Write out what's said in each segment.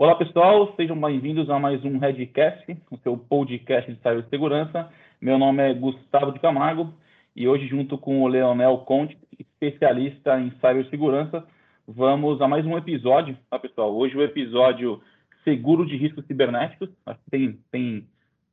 Olá, pessoal, sejam bem-vindos a mais um Redcast, o seu podcast de cibersegurança. Meu nome é Gustavo de Camargo e hoje, junto com o Leonel Conte, especialista em cibersegurança, vamos a mais um episódio, tá, pessoal? Hoje o episódio seguro de riscos cibernéticos. Tem, tem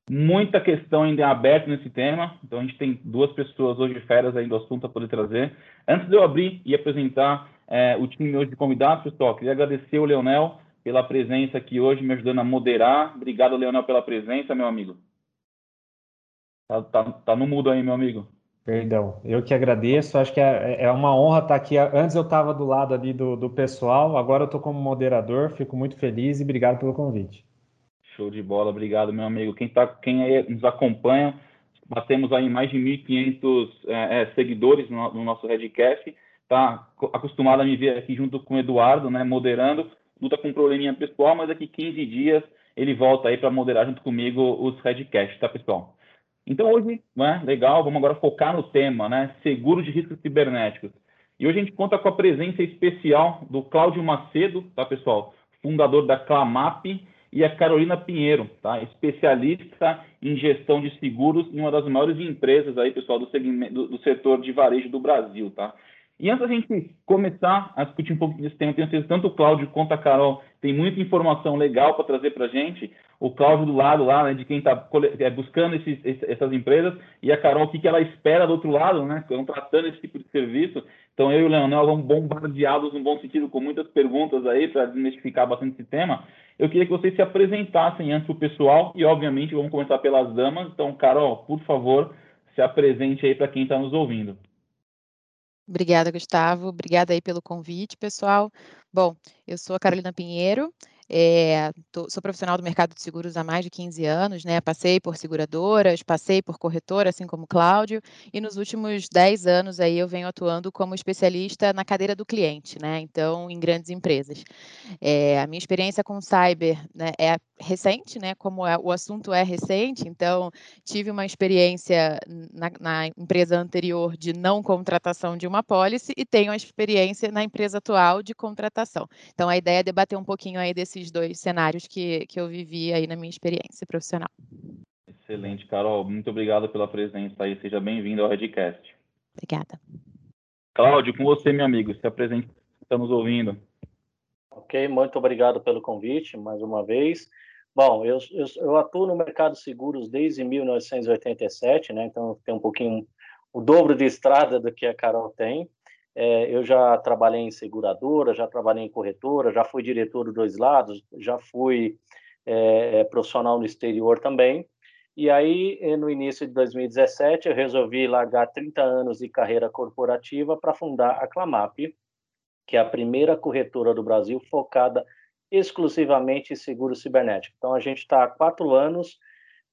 muita questão ainda aberta nesse tema, então a gente tem duas pessoas hoje férias aí do assunto a poder trazer. Antes de eu abrir e apresentar é, o time hoje de convidados, pessoal, queria agradecer o Leonel pela presença aqui hoje, me ajudando a moderar. Obrigado, Leonel, pela presença, meu amigo. Tá, tá, tá no mudo aí, meu amigo. Perdão, eu que agradeço. Acho que é, é uma honra estar aqui. Antes eu estava do lado ali do, do pessoal, agora eu estou como moderador. Fico muito feliz e obrigado pelo convite. Show de bola, obrigado, meu amigo. Quem, tá, quem aí nos acompanha, batemos aí mais de 1.500 é, é, seguidores no, no nosso Redcast. Está acostumado a me ver aqui junto com o Eduardo, né, moderando luta com um probleminha pessoal, mas daqui 15 dias ele volta aí para moderar junto comigo os Redcast, tá, pessoal? Então hoje, né, legal, vamos agora focar no tema, né, seguro de riscos cibernéticos. E hoje a gente conta com a presença especial do Cláudio Macedo, tá, pessoal? Fundador da Clamap e a Carolina Pinheiro, tá? Especialista em gestão de seguros em uma das maiores empresas aí, pessoal, do, segmento, do, do setor de varejo do Brasil, tá? E antes da gente começar a discutir um pouco desse tema, tenho certeza tanto o Cláudio quanto a Carol tem muita informação legal para trazer para a gente. O Cláudio do lado lá, né, de quem está é, buscando esses, essas empresas, e a Carol, o que, que ela espera do outro lado, né, tratando esse tipo de serviço. Então, eu e o Leonel vamos bombardeá-los no bom sentido, com muitas perguntas aí, para desmistificar bastante esse tema. Eu queria que vocês se apresentassem antes para o pessoal, e obviamente vamos começar pelas damas. Então, Carol, por favor, se apresente aí para quem está nos ouvindo. Obrigada, Gustavo. Obrigada aí pelo convite, pessoal. Bom, eu sou a Carolina Pinheiro, é, tô, sou profissional do mercado de seguros há mais de 15 anos, né? Passei por seguradoras, passei por corretora, assim como Cláudio, e nos últimos 10 anos aí eu venho atuando como especialista na cadeira do cliente, né? Então, em grandes empresas. É, a minha experiência com cyber né, é recente, né? Como é, o assunto é recente, então tive uma experiência na, na empresa anterior de não contratação de uma pólice e tenho a experiência na empresa atual de contratação. Então, a ideia é debater um pouquinho aí desse esses dois cenários que, que eu vivi aí na minha experiência profissional. Excelente, Carol. Muito obrigado pela presença aí. Seja bem-vindo ao Redcast. Obrigada. Cláudio, com você, meu amigo. Se apresente, estamos ouvindo. Ok, muito obrigado pelo convite, mais uma vez. Bom, eu, eu, eu, atuo no mercado de seguros desde 1987, né? Então tem um pouquinho o dobro de estrada do que a Carol tem. É, eu já trabalhei em seguradora, já trabalhei em corretora, já fui diretor dos dois lados, já fui é, é profissional no exterior também. E aí, eh, no início de 2017, eu resolvi largar 30 anos de carreira corporativa para fundar a Clamap, que é a primeira corretora do Brasil focada exclusivamente seguro cibernético. Então, a gente está há quatro anos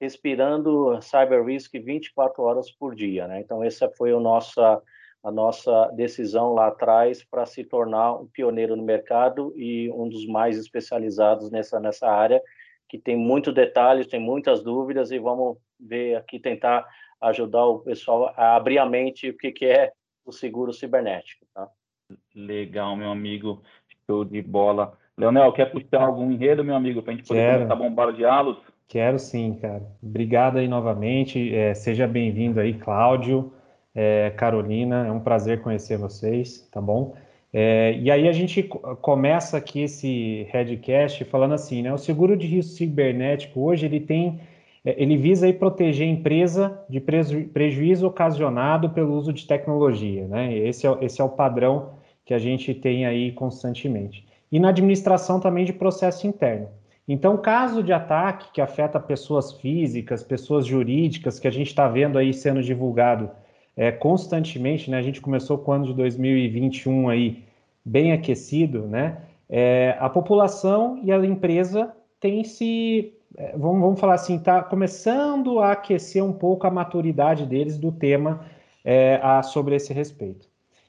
respirando cyber risk 24 horas por dia. Né? Então, essa foi a nossa a nossa decisão lá atrás para se tornar um pioneiro no mercado e um dos mais especializados nessa, nessa área, que tem muitos detalhes, tem muitas dúvidas e vamos ver aqui, tentar ajudar o pessoal a abrir a mente o que, que é o seguro cibernético. Tá? Legal, meu amigo, show de bola. Leonel, quer puxar algum enredo, meu amigo, para a gente poder Quero. começar a bombardeá-los? Quero sim, cara. Obrigado aí novamente. É, seja bem-vindo aí, Cláudio é, Carolina, é um prazer conhecer vocês, tá bom? É, e aí a gente começa aqui esse headcast falando assim, né? O seguro de risco cibernético hoje ele tem, é, ele visa aí proteger a empresa de preju prejuízo ocasionado pelo uso de tecnologia, né? Esse é, esse é o padrão que a gente tem aí constantemente. E na administração também de processo interno. Então, caso de ataque que afeta pessoas físicas, pessoas jurídicas, que a gente está vendo aí sendo divulgado é, constantemente, né? A gente começou com o ano de 2021 aí bem aquecido, né? É, a população e a empresa têm se, é, vamos, vamos falar assim, está começando a aquecer um pouco a maturidade deles do tema é, a, sobre esse respeito.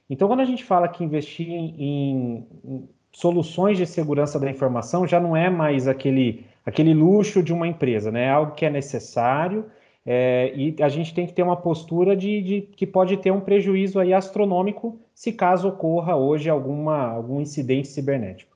Então, quando a gente fala que investir em, em soluções de segurança da informação já não é mais aquele, aquele luxo de uma empresa, né? É algo que é necessário é, e a gente tem que ter uma postura de, de, que pode ter um prejuízo aí astronômico se caso ocorra hoje alguma, algum incidente cibernético.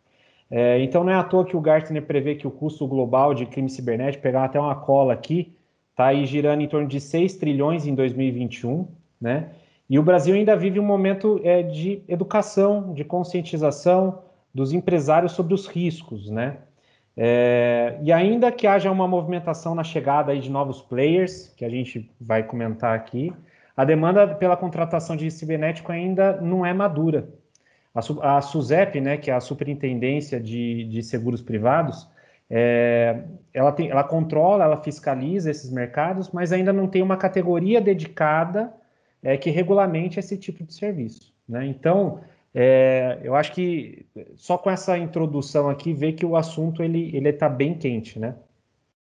É, então não é à toa que o Gartner prevê que o custo global de crime cibernético, pegar até uma cola aqui, está aí girando em torno de 6 trilhões em 2021, né? E o Brasil ainda vive um momento é, de educação, de conscientização dos empresários sobre os riscos, né? É, e ainda que haja uma movimentação na chegada aí de novos players, que a gente vai comentar aqui, a demanda pela contratação de cibernético ainda não é madura. A, a SUSEP, né, que é a Superintendência de, de Seguros Privados, é, ela, tem, ela controla, ela fiscaliza esses mercados, mas ainda não tem uma categoria dedicada é, que regulamente esse tipo de serviço. Né? Então, é, eu acho que só com essa introdução aqui vê que o assunto ele ele está bem quente, né?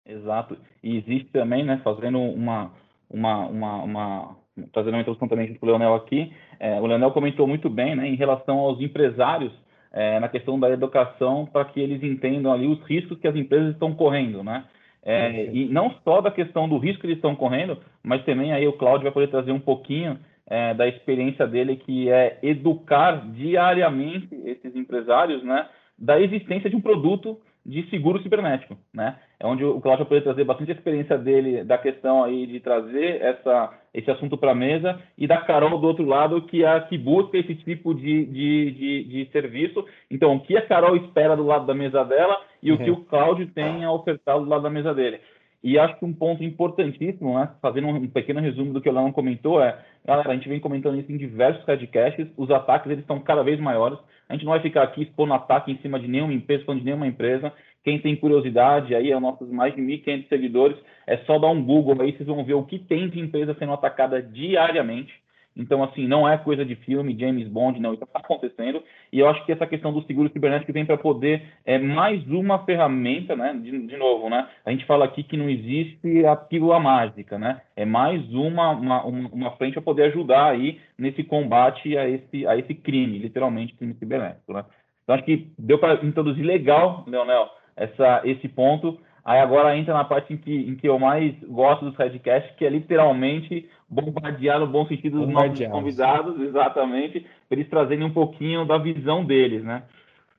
Exato. E existe também, né, fazendo uma uma, uma, uma trazendo uma introdução também para o Leonel aqui, é, o Leonel comentou muito bem, né, em relação aos empresários é, na questão da educação para que eles entendam ali os riscos que as empresas estão correndo, né? É, e não só da questão do risco que eles estão correndo, mas também aí o Cláudio vai poder trazer um pouquinho é, da experiência dele, que é educar diariamente esses empresários, né, da existência de um produto de seguro cibernético, né? É onde o Cláudio vai poder trazer bastante experiência dele da questão aí de trazer essa, esse assunto para a mesa e da Carol do outro lado que é a que busca esse tipo de, de, de, de, serviço. Então, o que a Carol espera do lado da mesa dela e o que uhum. o Cláudio tem a ofertar do lado da mesa dele. E acho que um ponto importantíssimo, né, fazendo um pequeno resumo do que o Leão comentou, é, galera, a gente vem comentando isso em diversos podcasts, os ataques eles estão cada vez maiores, a gente não vai ficar aqui expondo ataque em cima de nenhuma empresa, falando de nenhuma empresa, quem tem curiosidade aí, é nossos mais de 1.500 seguidores, é só dar um Google aí, vocês vão ver o que tem de empresa sendo atacada diariamente, então, assim, não é coisa de filme, James Bond, não, isso está acontecendo. E eu acho que essa questão do seguro cibernético vem para poder, é mais uma ferramenta, né? De, de, novo, né? A gente fala aqui que não existe a pílula mágica, né? É mais uma, uma, uma frente para poder ajudar aí nesse combate a esse, a esse crime, literalmente, crime cibernético, né? Então, acho que deu para introduzir legal, Leonel, essa, esse ponto. Aí agora entra na parte em que, em que eu mais gosto dos podcasts, que é literalmente bombardear no bom sentido dos nossos convidados, exatamente, para eles trazerem um pouquinho da visão deles, né?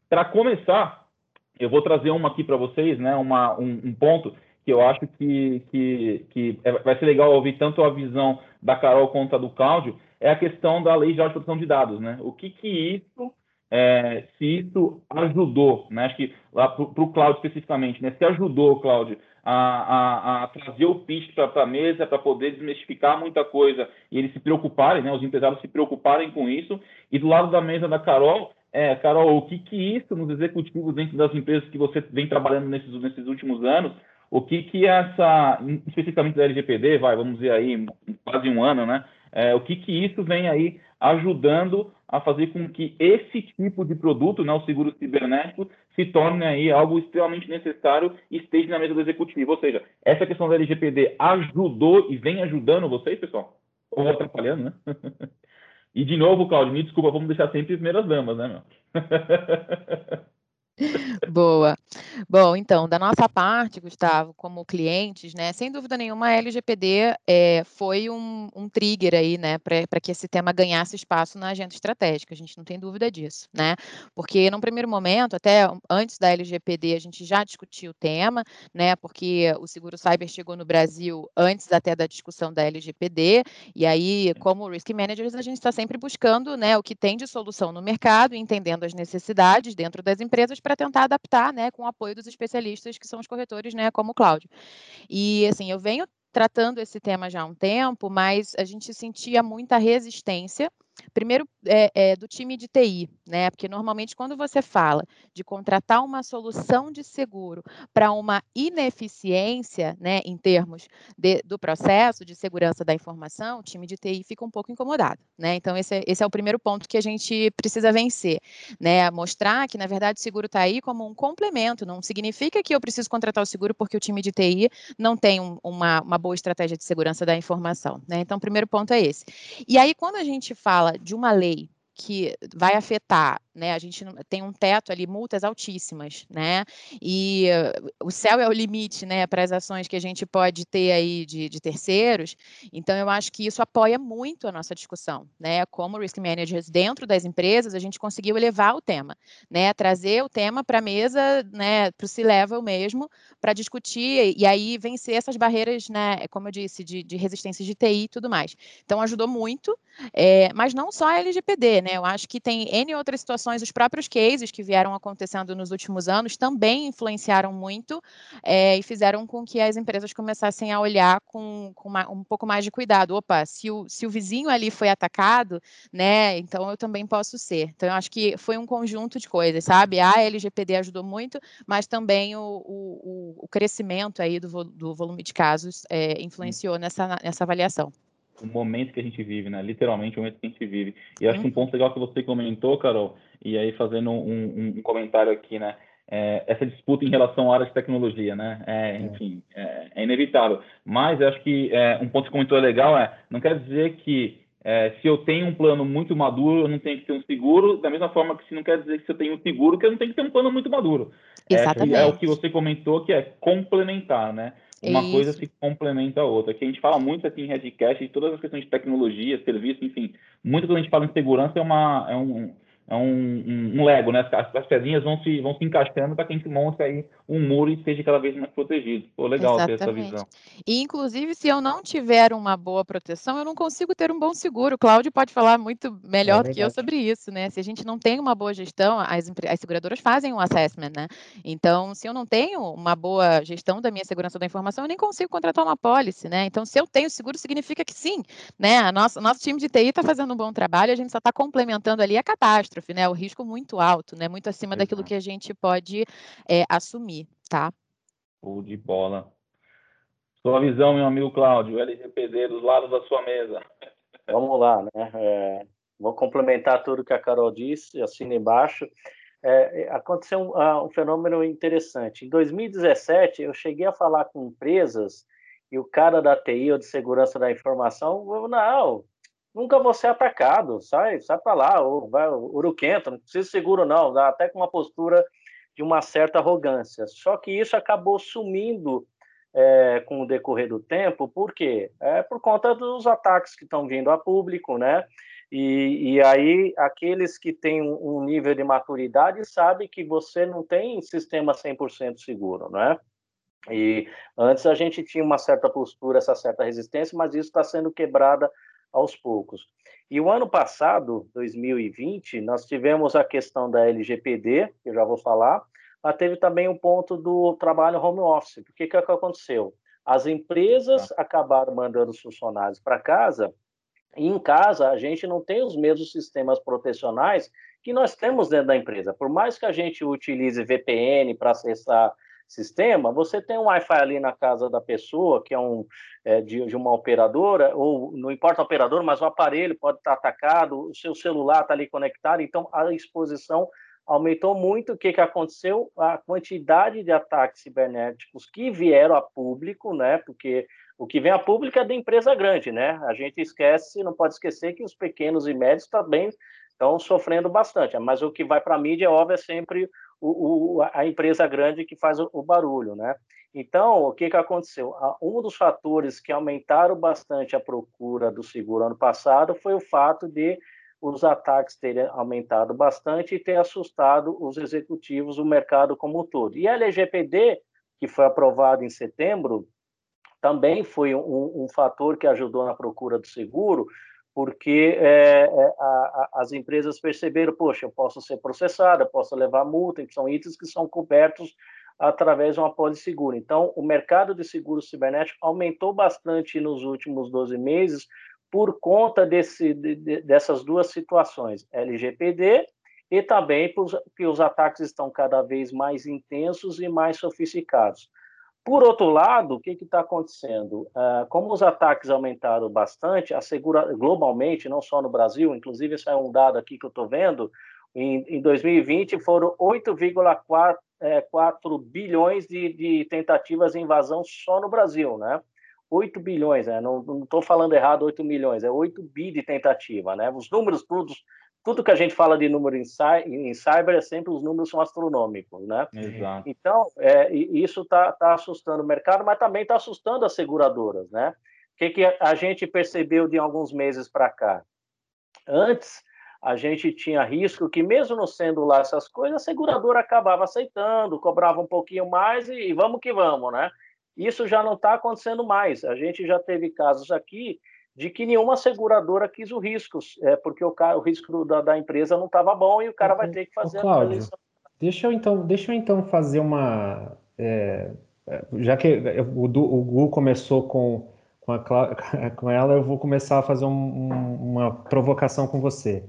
Para começar, eu vou trazer uma aqui para vocês, né? Uma, um, um, ponto que eu acho que, que, que é, vai ser legal ouvir tanto a visão da Carol quanto a do Cláudio, é a questão da Lei de Proteção de Dados, né? O que que isso, é, se isso ajudou, né? Acho que lá para o Cláudio especificamente, né? Se ajudou, Cláudio, a, a, a trazer o pitch para a mesa, para poder desmistificar muita coisa e eles se preocuparem, né, os empresários se preocuparem com isso. E do lado da mesa da Carol, é, Carol, o que, que isso nos executivos dentro das empresas que você vem trabalhando nesses, nesses últimos anos, o que que essa, especificamente da LGPD, vai, vamos dizer aí, quase um ano, né, é, o que que isso vem aí ajudando a fazer com que esse tipo de produto, né, o seguro cibernético, se torne aí algo extremamente necessário e esteja na mesa do executivo. Ou seja, essa questão da LGPD ajudou e vem ajudando vocês, pessoal? Ou atrapalhando, né? e de novo, Claudio, me desculpa, vamos deixar sempre as primeiras damas, né, meu? Boa. Bom, então, da nossa parte, Gustavo, como clientes, né, sem dúvida nenhuma, a LGPD é, foi um, um, trigger aí, né, para que esse tema ganhasse espaço na agenda estratégica, a gente não tem dúvida disso, né, porque num primeiro momento, até antes da LGPD, a gente já discutiu o tema, né, porque o seguro cyber chegou no Brasil antes até da discussão da LGPD, e aí, como risk managers, a gente está sempre buscando, né, o que tem de solução no mercado, entendendo as necessidades dentro das empresas para tentar adaptar, né, com o apoio dos especialistas que são os corretores, né, como o Cláudio. E assim, eu venho tratando esse tema já há um tempo, mas a gente sentia muita resistência Primeiro, é, é, do time de TI, né? Porque normalmente, quando você fala de contratar uma solução de seguro para uma ineficiência, né, em termos de, do processo de segurança da informação, o time de TI fica um pouco incomodado, né? Então, esse é, esse é o primeiro ponto que a gente precisa vencer, né? Mostrar que, na verdade, o seguro está aí como um complemento, não significa que eu preciso contratar o seguro porque o time de TI não tem um, uma, uma boa estratégia de segurança da informação, né? Então, o primeiro ponto é esse. E aí, quando a gente fala fala de uma lei que vai afetar né? A gente tem um teto ali, multas altíssimas, né? E o céu é o limite, né, para as ações que a gente pode ter aí de, de terceiros. Então, eu acho que isso apoia muito a nossa discussão, né? Como risk managers dentro das empresas, a gente conseguiu elevar o tema, né? Trazer o tema para a mesa, né, para o C-level mesmo, para discutir e aí vencer essas barreiras, né, como eu disse, de, de resistência de TI e tudo mais. Então, ajudou muito, é, mas não só a LGPD, né? Eu acho que tem N outras situações, os próprios cases que vieram acontecendo nos últimos anos também influenciaram muito é, e fizeram com que as empresas começassem a olhar com, com uma, um pouco mais de cuidado. Opa, se o, se o vizinho ali foi atacado, né? Então eu também posso ser. Então eu acho que foi um conjunto de coisas, sabe? A LGPD ajudou muito, mas também o, o, o crescimento aí do, do volume de casos é, influenciou nessa, nessa avaliação o momento que a gente vive, né? Literalmente o momento que a gente vive. E acho que um ponto legal que você comentou, Carol, e aí fazendo um, um comentário aqui, né? É, essa disputa em relação à área de tecnologia, né? É, é. enfim, é, é, inevitável. Mas eu acho que é, um ponto que você comentou legal é, não quer dizer que é, se eu tenho um plano muito maduro, eu não tenho que ter um seguro, da mesma forma que se não quer dizer que se eu tenho um seguro, que eu não tenho que ter um plano muito maduro. Exatamente. É, o que você comentou, que é complementar, né? Uma Isso. coisa se complementa a outra. Que a gente fala muito aqui em Redcast de todas as questões de tecnologia, serviço, enfim. Muito quando a gente fala em segurança é, uma, é um, é um, um, um, Lego, né? As, as pedrinhas vão se, vão se encaixando para que a gente monte aí um muro e seja cada vez mais protegido. Pô, legal Exatamente. ter essa visão. E, inclusive, se eu não tiver uma boa proteção, eu não consigo ter um bom seguro. O Cláudio pode falar muito melhor é do que eu sobre isso, né? Se a gente não tem uma boa gestão, as, as seguradoras fazem um assessment, né? Então, se eu não tenho uma boa gestão da minha segurança da informação, eu nem consigo contratar uma policy, né? Então, se eu tenho seguro, significa que sim, né? A nossa, nosso time de TI está fazendo um bom trabalho, a gente só está complementando ali a catástrofe, né? O risco muito alto, né? Muito acima Exato. daquilo que a gente pode é, assumir tá? Show de bola. Sua visão, meu amigo Cláudio, LGPD dos lados da sua mesa. Vamos lá, né? É, vou complementar tudo que a Carol disse, assina embaixo. É, é aconteceu um, uh, um, fenômeno interessante. Em 2017, eu cheguei a falar com empresas e o cara da TI ou de segurança da informação, não, nunca vou ser atacado, sai, sai para lá, ou vai, uruquento, não precisa seguro não, dá até com uma postura de uma certa arrogância. Só que isso acabou sumindo é, com o decorrer do tempo, por quê? É por conta dos ataques que estão vindo a público, né? E, e aí, aqueles que têm um, nível de maturidade sabem que você não tem sistema 100% seguro, né? E antes a gente tinha uma certa postura, essa certa resistência, mas isso está sendo quebrada aos poucos. E o ano passado, 2020, nós tivemos a questão da LGPD, que eu já vou falar, mas teve também o um ponto do trabalho home office. O que, que aconteceu? As empresas ah. acabaram mandando os funcionários para casa, e em casa a gente não tem os mesmos sistemas protecionais que nós temos dentro da empresa. Por mais que a gente utilize VPN para acessar sistema, você tem um Wi-Fi ali na casa da pessoa, que é um é, de, de, uma operadora, ou não importa a operadora, mas o aparelho pode estar atacado, o seu celular está ali conectado, então a exposição aumentou muito. O que, que aconteceu? A quantidade de ataques cibernéticos que vieram a público, né? Porque o que vem a público é da empresa grande, né? A gente esquece, não pode esquecer que os pequenos e médios também estão sofrendo bastante. Mas o que vai para a mídia, é óbvio, é sempre o, o, a empresa grande que faz o, o, barulho, né? Então, o que, que aconteceu? Um dos fatores que aumentaram bastante a procura do seguro ano passado foi o fato de os ataques terem aumentado bastante e ter assustado os executivos, o mercado como um todo. E a LGPD, que foi aprovada em setembro, também foi um, um fator que ajudou na procura do seguro, porque é, é, a, a, as empresas perceberam, poxa, eu posso ser processada, posso levar multa, que são itens que são cobertos através de uma pólice seguro. Então, o mercado de seguro cibernético aumentou bastante nos últimos 12 meses por conta desse, de, dessas duas situações, LGPD e também porque os ataques estão cada vez mais intensos e mais sofisticados. Por outro lado, o que está acontecendo? Uh, como os ataques aumentaram bastante, a segura globalmente, não só no Brasil, inclusive esse é um dado aqui que eu estou vendo, em, em 2020 foram 8,4 é, bilhões de, de, tentativas de invasão só no Brasil, né? 8 bilhões, né? não estou falando errado, 8 milhões, é 8 bi de tentativa, né? Os números todos tudo que a gente fala de número em, em cyber é sempre os números são astronômicos, né? Exato. Então, é, isso está tá assustando o mercado, mas também está assustando as seguradoras, né? O que, que a gente percebeu de alguns meses para cá? Antes, a gente tinha risco que, mesmo não sendo lá essas coisas, a seguradora acabava aceitando, cobrava um pouquinho mais e, e vamos que vamos, né? Isso já não está acontecendo mais. A gente já teve casos aqui de que nenhuma seguradora quis o risco, é, porque o, cara, o risco da, da, empresa não estava bom e o cara vai ter que fazer Ô, Cláudio, a Deixa eu então, deixa eu então fazer uma. É, já que o, o Gu começou com, com, a, com ela, eu vou começar a fazer um, uma provocação com você.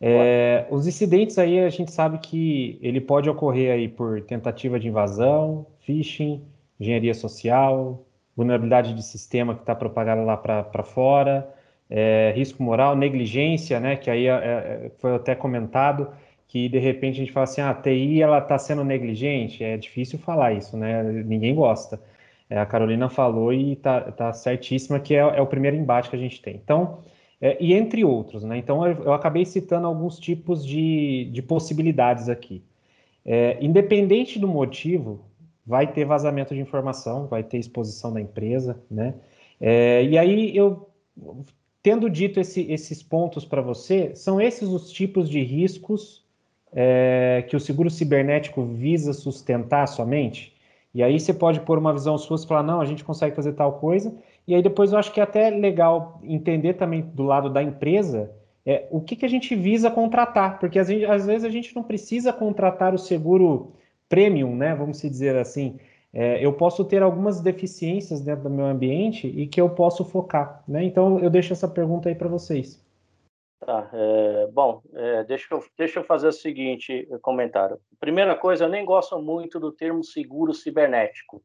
É, os incidentes aí a gente sabe que ele pode ocorrer aí por tentativa de invasão, phishing, engenharia social, vulnerabilidade de sistema que está propagada lá para fora, é, risco moral, negligência, né, que aí é, é, foi até comentado, que de repente a gente fala assim, ah, a TI ela está sendo negligente, é difícil falar isso, né, ninguém gosta. É, a Carolina falou e está tá certíssima que é, é, o primeiro embate que a gente tem. Então, é, e entre outros, né, então eu, eu, acabei citando alguns tipos de, de possibilidades aqui. Independente do motivo, vai ter vazamento de informação, vai ter exposição da empresa, né? É, e aí eu, tendo dito esse, esses pontos para você, são esses os tipos de riscos é, que o seguro cibernético visa sustentar somente? E aí você pode pôr uma visão sua e falar, não, a gente consegue fazer tal coisa. E aí depois eu acho que é até legal entender também do lado da empresa é, o que, que a gente visa contratar, porque às vezes a gente não precisa contratar o seguro premium, né, vamos dizer assim, é, eu posso ter algumas deficiências dentro do meu ambiente e que eu posso focar, né? Então eu deixo essa pergunta aí para vocês. Tá, é, bom, é, deixa, eu, deixa eu fazer o seguinte comentário. Primeira coisa, eu nem gosto muito do termo seguro cibernético.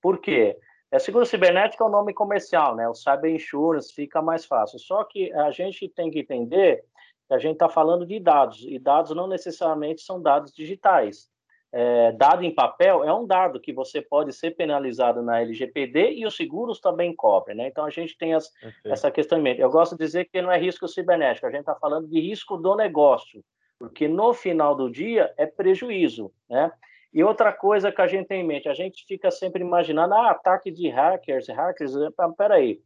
Por quê? É, seguro cibernético é o nome comercial, né? O cyber insurance fica mais fácil. Só que a gente tem que entender que a gente está falando de dados, e dados não necessariamente são dados digitais é, dado em papel é um dado que você pode ser penalizado na LGPD e os seguros também cobrem, né? Então a gente tem as, essa questão em mente. Eu gosto de dizer que não é risco cibernético, a gente está falando de risco do negócio, porque no final do dia é prejuízo, né? E outra coisa que a gente tem em mente, a gente fica sempre imaginando, ah, ataque de hackers, hackers, peraí,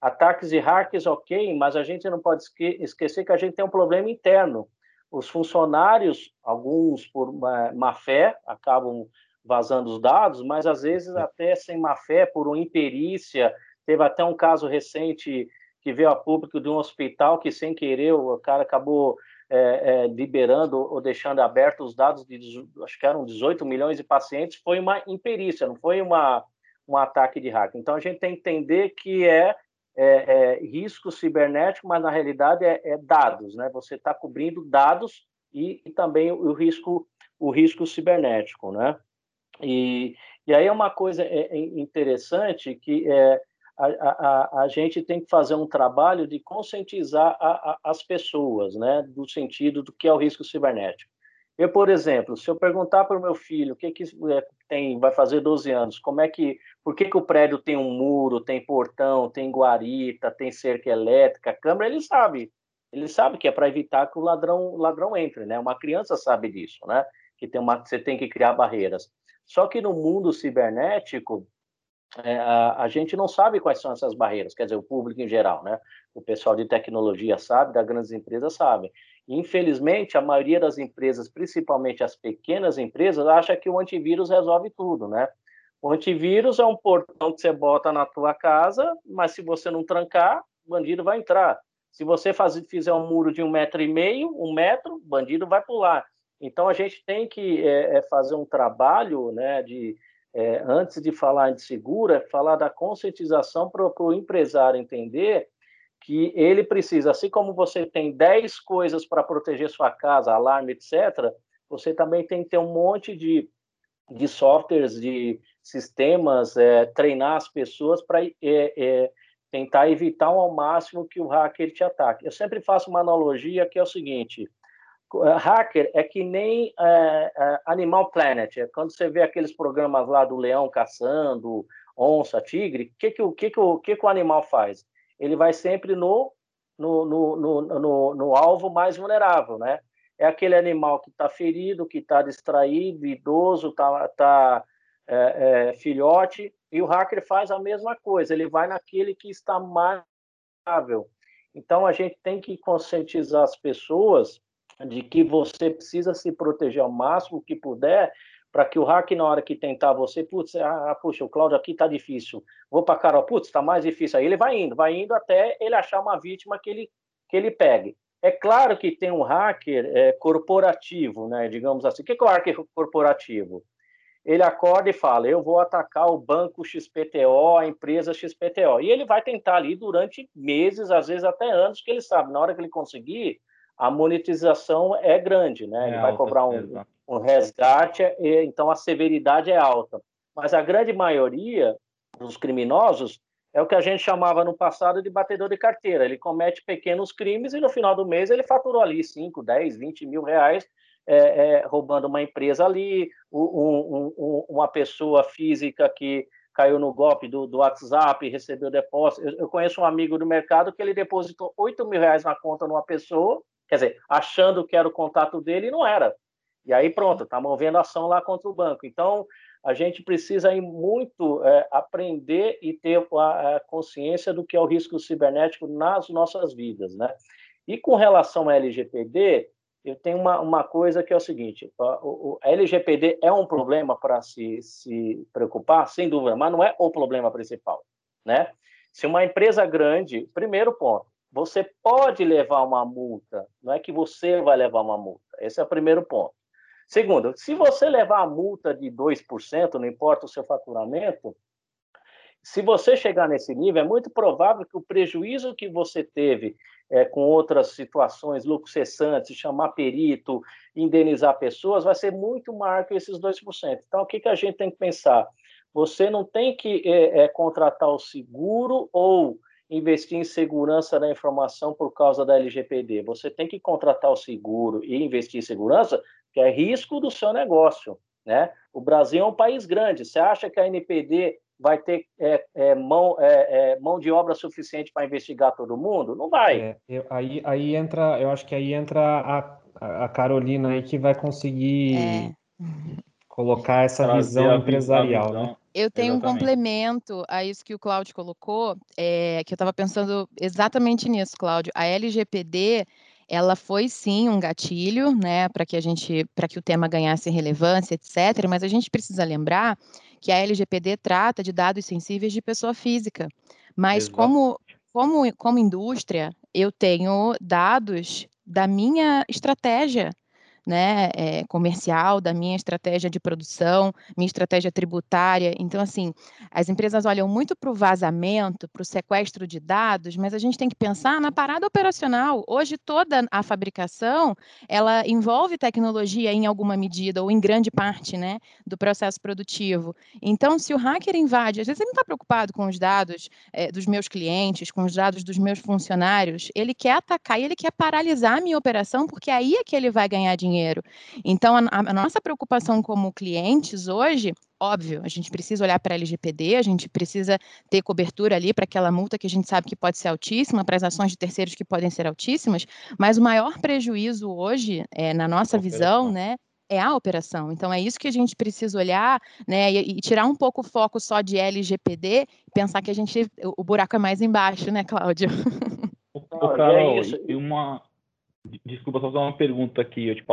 ataques de hackers, ok, mas a gente não pode esquecer que a gente tem um problema interno, os funcionários, alguns por má fé, acabam vazando os dados, mas às vezes até sem má fé, por uma imperícia. Teve até um caso recente que veio a público de um hospital que, sem querer, o cara acabou é, é, liberando ou deixando abertos os dados de, acho que eram 18 milhões de pacientes. Foi uma imperícia, não foi uma, um ataque de hack. Então, a gente tem que entender que é é, é, risco cibernético, mas na realidade é, é dados, né? Você está cobrindo dados e, e, também o, risco o risco cibernético, né? E, e aí é uma coisa é, é interessante que é, a, a, a, gente tem que fazer um trabalho de conscientizar a, a, as pessoas, né? Do sentido do que é o risco cibernético. Eu, por exemplo, se eu perguntar para o meu filho o que, que é, tem, vai fazer 12 anos, como é que, por que, que o prédio tem um muro, tem portão, tem guarita, tem cerca elétrica, câmera, ele sabe. Ele sabe que é para evitar que o ladrão, o ladrão entre, né? Uma criança sabe disso, né? Que tem uma, você tem que criar barreiras. Só que no mundo cibernético, é, a, a, gente não sabe quais são essas barreiras, quer dizer, o público em geral, né? O pessoal de tecnologia sabe, das grandes empresas sabem. Infelizmente, a maioria das empresas, principalmente as pequenas empresas, acha que o antivírus resolve tudo, né? O antivírus é um portão que você bota na tua casa, mas se você não trancar, o bandido vai entrar. Se você fazer, fizer um muro de um metro e meio, um metro, o bandido vai pular. Então a gente tem que é, é fazer um trabalho, né, de é, antes de falar de seguro, é falar da conscientização para o empresário entender que ele precisa, assim como você tem 10 coisas para proteger sua casa, alarme, etc., você também tem que ter um monte de, de softwares, de sistemas, é, treinar as pessoas para é, é, tentar evitar ao máximo que o hacker te ataque. Eu sempre faço uma analogia que é o seguinte: hacker é que nem é, é, Animal Planet, é quando você vê aqueles programas lá do leão caçando, onça, tigre, o que, que, que, que, que o animal faz? Ele vai sempre no no, no, no, no, no alvo mais vulnerável, né? É aquele animal que está ferido, que está distraído, idoso, está tá, é, é, filhote, e o hacker faz a mesma coisa, ele vai naquele que está mais vulnerável. Então, a gente tem que conscientizar as pessoas de que você precisa se proteger ao máximo que puder para que o hack, na hora que tentar você, putz, ah, puxa, o Cláudio aqui tá difícil, vou para Carol, putz, tá mais difícil. Aí ele vai indo, vai indo até ele achar uma vítima que ele, que ele pegue. É claro que tem um hacker é, corporativo, né, digamos assim. O que é o hacker corporativo? Ele acorda e fala, eu vou atacar o banco XPTO, a empresa XPTO. E ele vai tentar ali durante meses, às vezes até anos, que ele sabe, na hora que ele conseguir, a monetização é grande, né? Ele é vai cobrar um, um resgate, e, então a severidade é alta. Mas a grande maioria dos criminosos é o que a gente chamava no passado de batedor de carteira. Ele comete pequenos crimes e no final do mês ele faturou ali 5, 10, 20 mil reais é, é, roubando uma empresa ali, um, um, um, uma pessoa física que caiu no golpe do, do WhatsApp, recebeu depósito. Eu, eu, conheço um amigo do mercado que ele depositou 8 mil reais na conta numa pessoa quer dizer, achando que era o contato dele não era. E aí pronto, está movendo ação lá contra o banco. Então, a gente precisa aí muito é, aprender e ter a, a, consciência do que é o risco cibernético nas nossas vidas, né? E com relação à LGPD, eu tenho uma, uma coisa que é o seguinte: o, LGPD é um problema para se, se preocupar, sem dúvida, mas não é o problema principal, né? Se uma empresa grande, primeiro ponto, você pode levar uma multa, não é que você vai levar uma multa. Esse é o primeiro ponto. Segundo, se você levar a multa de 2%, não importa o seu faturamento, se você chegar nesse nível, é muito provável que o prejuízo que você teve é, com outras situações, lucros cessantes, chamar perito, indenizar pessoas, vai ser muito maior que esses 2%. Então, o que, que a gente tem que pensar? Você não tem que é, é, contratar o seguro ou investir em segurança da informação por causa da LGPD. Você tem que contratar o seguro e investir em segurança, que é risco do seu negócio. Né? O Brasil é um país grande. Você acha que a NPD vai ter é, é, mão, é, é mão de obra suficiente para investigar todo mundo? Não vai. É, eu, aí, aí entra, eu acho que aí entra a, a Carolina aí que vai conseguir é. Colocar essa visão empresarial. Visão. Né? Eu tenho Exatamente. um complemento a isso que o Cláudio colocou, é, que eu estava pensando exatamente nisso, Cláudio. A LGPD, ela foi sim um gatilho, né, para que a gente, para que o tema ganhasse relevância, etc. Mas a gente precisa lembrar que a LGPD trata de dados sensíveis de pessoa física. Mas como, como, como indústria, eu tenho dados da minha estratégia né, é, comercial, da minha estratégia de produção, minha estratégia tributária. Então, assim, as empresas olham muito para o vazamento, para o sequestro de dados, mas a gente tem que pensar na parada operacional. Hoje, toda a fabricação, ela envolve tecnologia em alguma medida, ou em grande parte, né, do processo produtivo. Então, se o hacker invade, às vezes ele não está preocupado com os dados é, dos meus clientes, com os dados dos meus funcionários, ele quer atacar e ele quer paralisar a minha operação, porque aí é que ele vai ganhar dinheiro dinheiro. Então, a, a nossa preocupação como clientes hoje óbvio, a gente precisa olhar para a LGPD, a gente precisa ter cobertura ali para aquela multa que a gente sabe que pode ser altíssima, para as ações de terceiros que podem ser altíssimas, mas o maior prejuízo hoje, é, na nossa visão, né, é a operação. Então é isso que a gente precisa olhar, né, e, e, tirar um pouco o foco só de LGPD, e pensar que a gente o buraco é mais embaixo, né, Cláudio? Ô, Carol, e uma Desculpa, só fazer uma pergunta aqui, eu, tipo,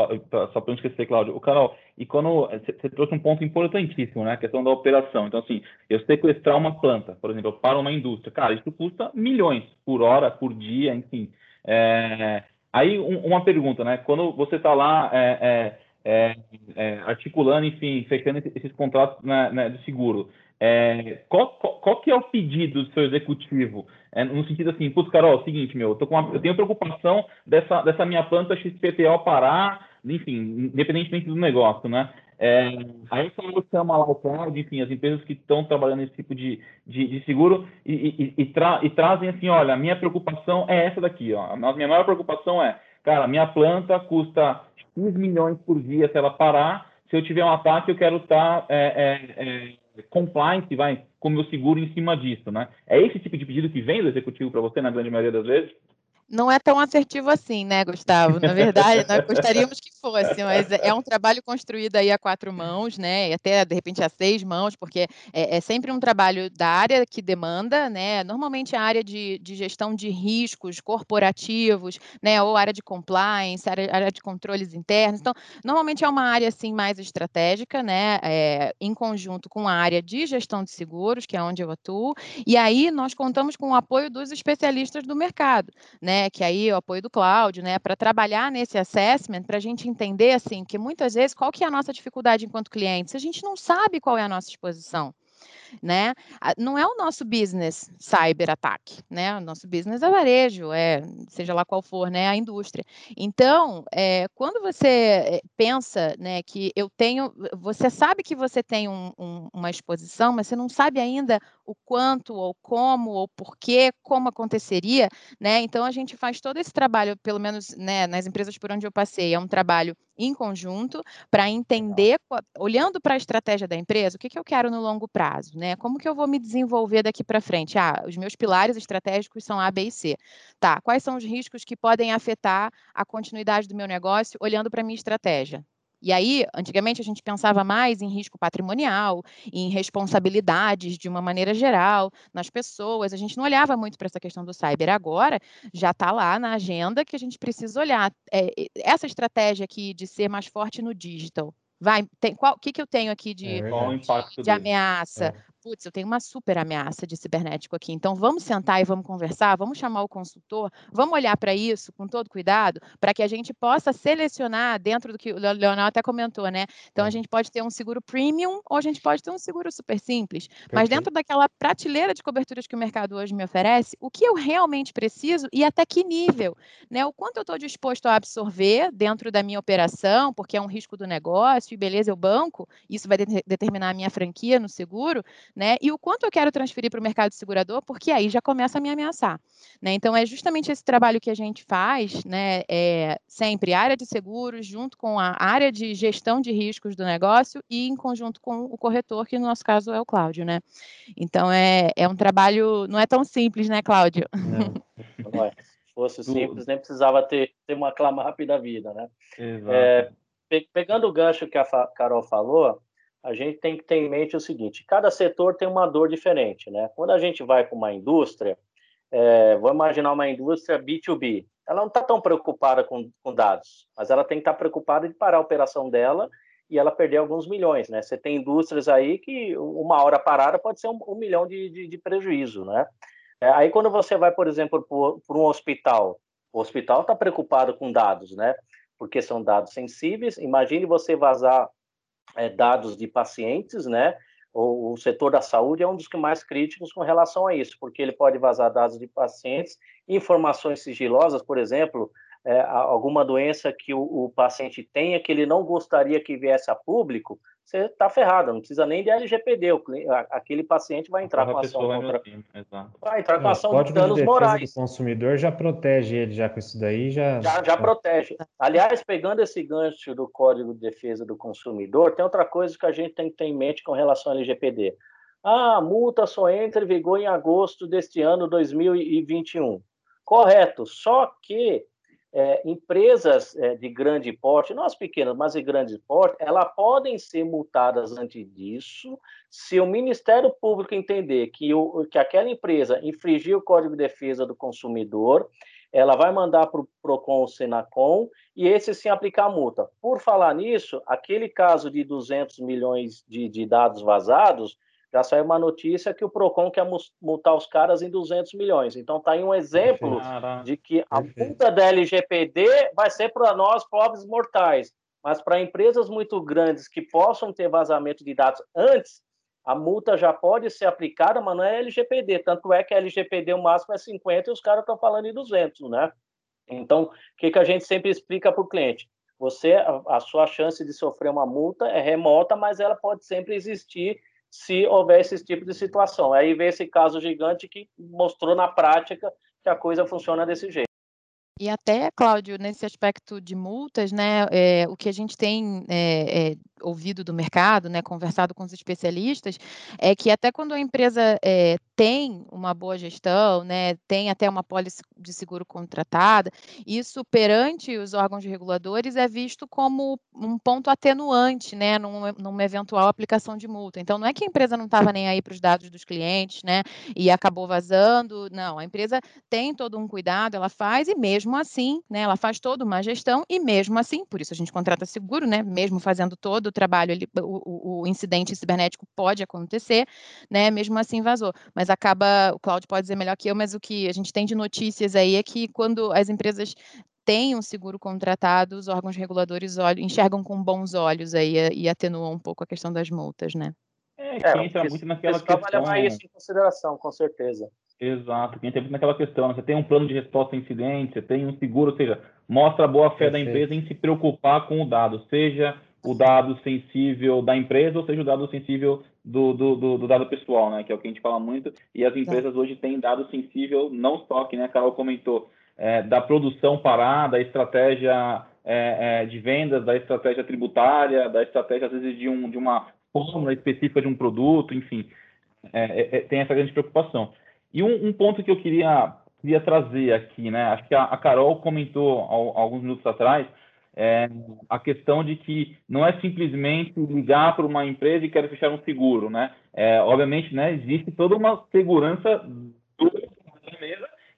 só para não esquecer, Cláudio. O Carol, e quando você trouxe um ponto importantíssimo, né? A questão da operação. Então, assim, eu sequestrar uma planta, por exemplo, eu paro uma indústria, cara, isso custa milhões por hora, por dia, enfim. É... Aí, um, uma pergunta, né? Quando você está lá é, é, é, é, articulando, enfim, fechando esses contratos né, né, de seguro, é, qual, qual, qual, que é o pedido do seu executivo? É, no sentido assim, putz, Carol, é o seguinte, meu, eu, uma, eu, tenho preocupação dessa, dessa minha planta XPTO parar, enfim, independentemente do negócio, né? É, aí você chama lá o cloud, enfim, as empresas que estão trabalhando nesse tipo de, de, de seguro e, e, e, tra, e, trazem assim, olha, a minha preocupação é essa daqui, ó. A minha maior preocupação é, cara, minha planta custa X milhões por dia se ela parar, se eu tiver um ataque, eu quero estar tá, é, compliance, vai, com meu seguro em cima disso, né? É esse tipo de pedido que vem do executivo para você na grande maioria das vezes? Não é tão assertivo assim, né, Gustavo? Na verdade, nós gostaríamos que fosse, mas é um trabalho construído aí a quatro mãos, né? E até de repente a seis mãos, porque é, é sempre um trabalho da área que demanda, né? Normalmente a área de, de gestão de riscos corporativos, né? Ou área de compliance, área, área de controles internos. Então, normalmente é uma área assim mais estratégica, né? É, em conjunto com a área de gestão de seguros, que é onde eu atuo. E aí nós contamos com o apoio dos especialistas do mercado, né? Né, que aí o apoio do Cláudio, né, para trabalhar nesse assessment, para a gente entender, assim, que muitas vezes qual que é a nossa dificuldade enquanto clientes? A gente não sabe qual é a nossa exposição né? Não é o nosso business cyber ataque, né? O nosso business é varejo, é seja lá qual for, né? A indústria. Então, é, quando você eh, pensa, né, que eu tenho, você sabe que você tem um, um, uma exposição, mas você não sabe ainda o quanto ou como ou porquê, como aconteceria, né? Então a gente faz todo esse trabalho, pelo menos, né, nas empresas por onde eu passei, é um trabalho em conjunto para entender, olhando para a estratégia da empresa, o que, que eu quero no longo prazo, né? Como que eu vou me desenvolver daqui para frente? Ah, os meus pilares estratégicos são A, B e C. Tá, quais são os riscos que podem afetar a continuidade do meu negócio olhando para a minha estratégia? E aí, antigamente, a gente pensava mais em risco patrimonial, em responsabilidades de uma maneira geral, nas pessoas. A gente não olhava muito para essa questão do cyber. Agora, já está lá na agenda que a gente precisa olhar. É, essa estratégia aqui de ser mais forte no digital, vai, tem, qual, o que, que eu tenho aqui de, é de ameaça? É putz, eu tenho uma super ameaça de cibernético aqui, então vamos sentar e vamos conversar, vamos chamar o consultor, vamos olhar para isso com todo cuidado, para que a gente possa selecionar dentro do que o Leonel até comentou, né? Então a gente pode ter um seguro premium ou a gente pode ter um seguro super simples, Perfeito. mas dentro daquela prateleira de coberturas que o mercado hoje me oferece, o que eu realmente preciso e até que nível, né? O quanto eu estou disposto a absorver dentro da minha operação, porque é um risco do negócio, e beleza, eu banco, isso vai de determinar a minha franquia no seguro, né? E o quanto eu quero transferir para o mercado segurador, porque aí já começa a me ameaçar, né? Então é justamente esse trabalho que a gente faz, né? É sempre área de seguros junto com a área de gestão de riscos do negócio e em conjunto com o corretor, que no nosso caso é o Cláudio, né? Então é, é um trabalho, não é tão simples, né, Cláudio? Não, não é. Se fosse simples, nem precisava ter, ter uma clama rápida vida, né? Exato. É, pegando o gancho que a Carol falou, a gente tem que ter em mente o seguinte: cada setor tem uma dor diferente, né? Quando a gente vai para uma indústria, é, vou imaginar uma indústria B2B, ela não está tão preocupada com, com, dados, mas ela tem que estar tá preocupada de parar a operação dela e ela perder alguns milhões, né? Você tem indústrias aí que uma hora parada pode ser um, um milhão de, de, de, prejuízo, né? É, aí quando você vai, por exemplo, para um hospital, o hospital está preocupado com dados, né? Porque são dados sensíveis. Imagine você vazar é, dados de pacientes, né? O, o, setor da saúde é um dos que mais críticos com relação a isso, porque ele pode vazar dados de pacientes, informações sigilosas, por exemplo, é, alguma doença que o, o, paciente tenha que ele não gostaria que viesse a público, você está ferrado, não precisa nem de LGPD, o, aquele paciente vai entrar com ação contra... Vai entrar com ação de danos de morais. O consumidor já protege ele já com isso daí, já... Já, já protege. Aliás, pegando esse gancho do Código de Defesa do Consumidor, tem outra coisa que a gente tem que ter em mente com relação ao LGPD. Ah, a multa só entra em vigor em agosto deste ano, 2021. Correto, só que é, empresas é, de grande porte, não as pequenas, mas de grande porte, elas podem ser multadas antes disso, se o Ministério Público entender que, o, que aquela empresa infringiu o Código de Defesa do Consumidor, ela vai mandar para o PROCON ou Senacom e esse sim aplicar a multa. Por falar nisso, aquele caso de 200 milhões de, de dados vazados, já saiu uma notícia que o Procon quer multar os caras em 200 milhões. Então tá aí um exemplo Caraca. de que a multa da LGPD vai ser para nós pobres mortais, mas para empresas muito grandes que possam ter vazamento de dados antes, a multa já pode ser aplicada, mas não é LGPD. Tanto é que a LGPD o máximo é 50 e os caras estão falando em 200, né? Então, o que, que a gente sempre explica para o cliente? Você, a, a sua chance de sofrer uma multa é remota, mas ela pode sempre existir se houver esse tipo de situação. Aí vem esse caso gigante que mostrou na prática que a coisa funciona desse jeito. E até, Cláudio, nesse aspecto de multas, né, é, o que a gente tem é, é, ouvido do mercado, né, conversado com os especialistas, é que até quando a empresa é, tem uma boa gestão, né, tem até uma pólice de seguro contratada, isso perante os órgãos reguladores é visto como um ponto atenuante, né, num, numa eventual aplicação de multa. Então, não é que a empresa não estava nem aí para os dados dos clientes, né, e acabou vazando, não, a empresa tem todo um cuidado, ela faz e mesmo mesmo assim, né, ela faz toda uma gestão e mesmo assim, por isso a gente contrata seguro, né, mesmo fazendo todo o trabalho, ele, o, o, incidente cibernético pode acontecer, né, mesmo assim vazou. Mas acaba, o Cláudio pode dizer melhor que eu, mas o que a gente tem de notícias aí é que quando as empresas têm um seguro contratado, os órgãos reguladores olham, enxergam com bons olhos aí e atenuam um pouco a questão das multas, né? É, que é, entra muito naquela questão... vai levar isso em consideração, com certeza. Exato, que entra muito naquela questão, né? você tem um plano de resposta a incidente, você tem um seguro, ou seja, mostra a boa fé da empresa em se preocupar com o dado, seja o dado sensível da empresa ou seja o dado sensível do, do, do, do dado pessoal, né? Que é o que a gente fala muito. E as empresas hoje têm dado sensível, não só que né, a Carol comentou, é, da produção parar, da estratégia é, é, de vendas, da estratégia tributária, da estratégia, às vezes, de, um, de uma fórmula específica de um produto, enfim. É, é, é, tem essa grande preocupação. E um, um, ponto que eu queria, queria trazer aqui, né? Acho que a, a Carol comentou ao, alguns minutos atrás é, a questão de que não é simplesmente ligar para uma empresa e querer fechar um seguro, né? É, obviamente, né? Existe toda uma segurança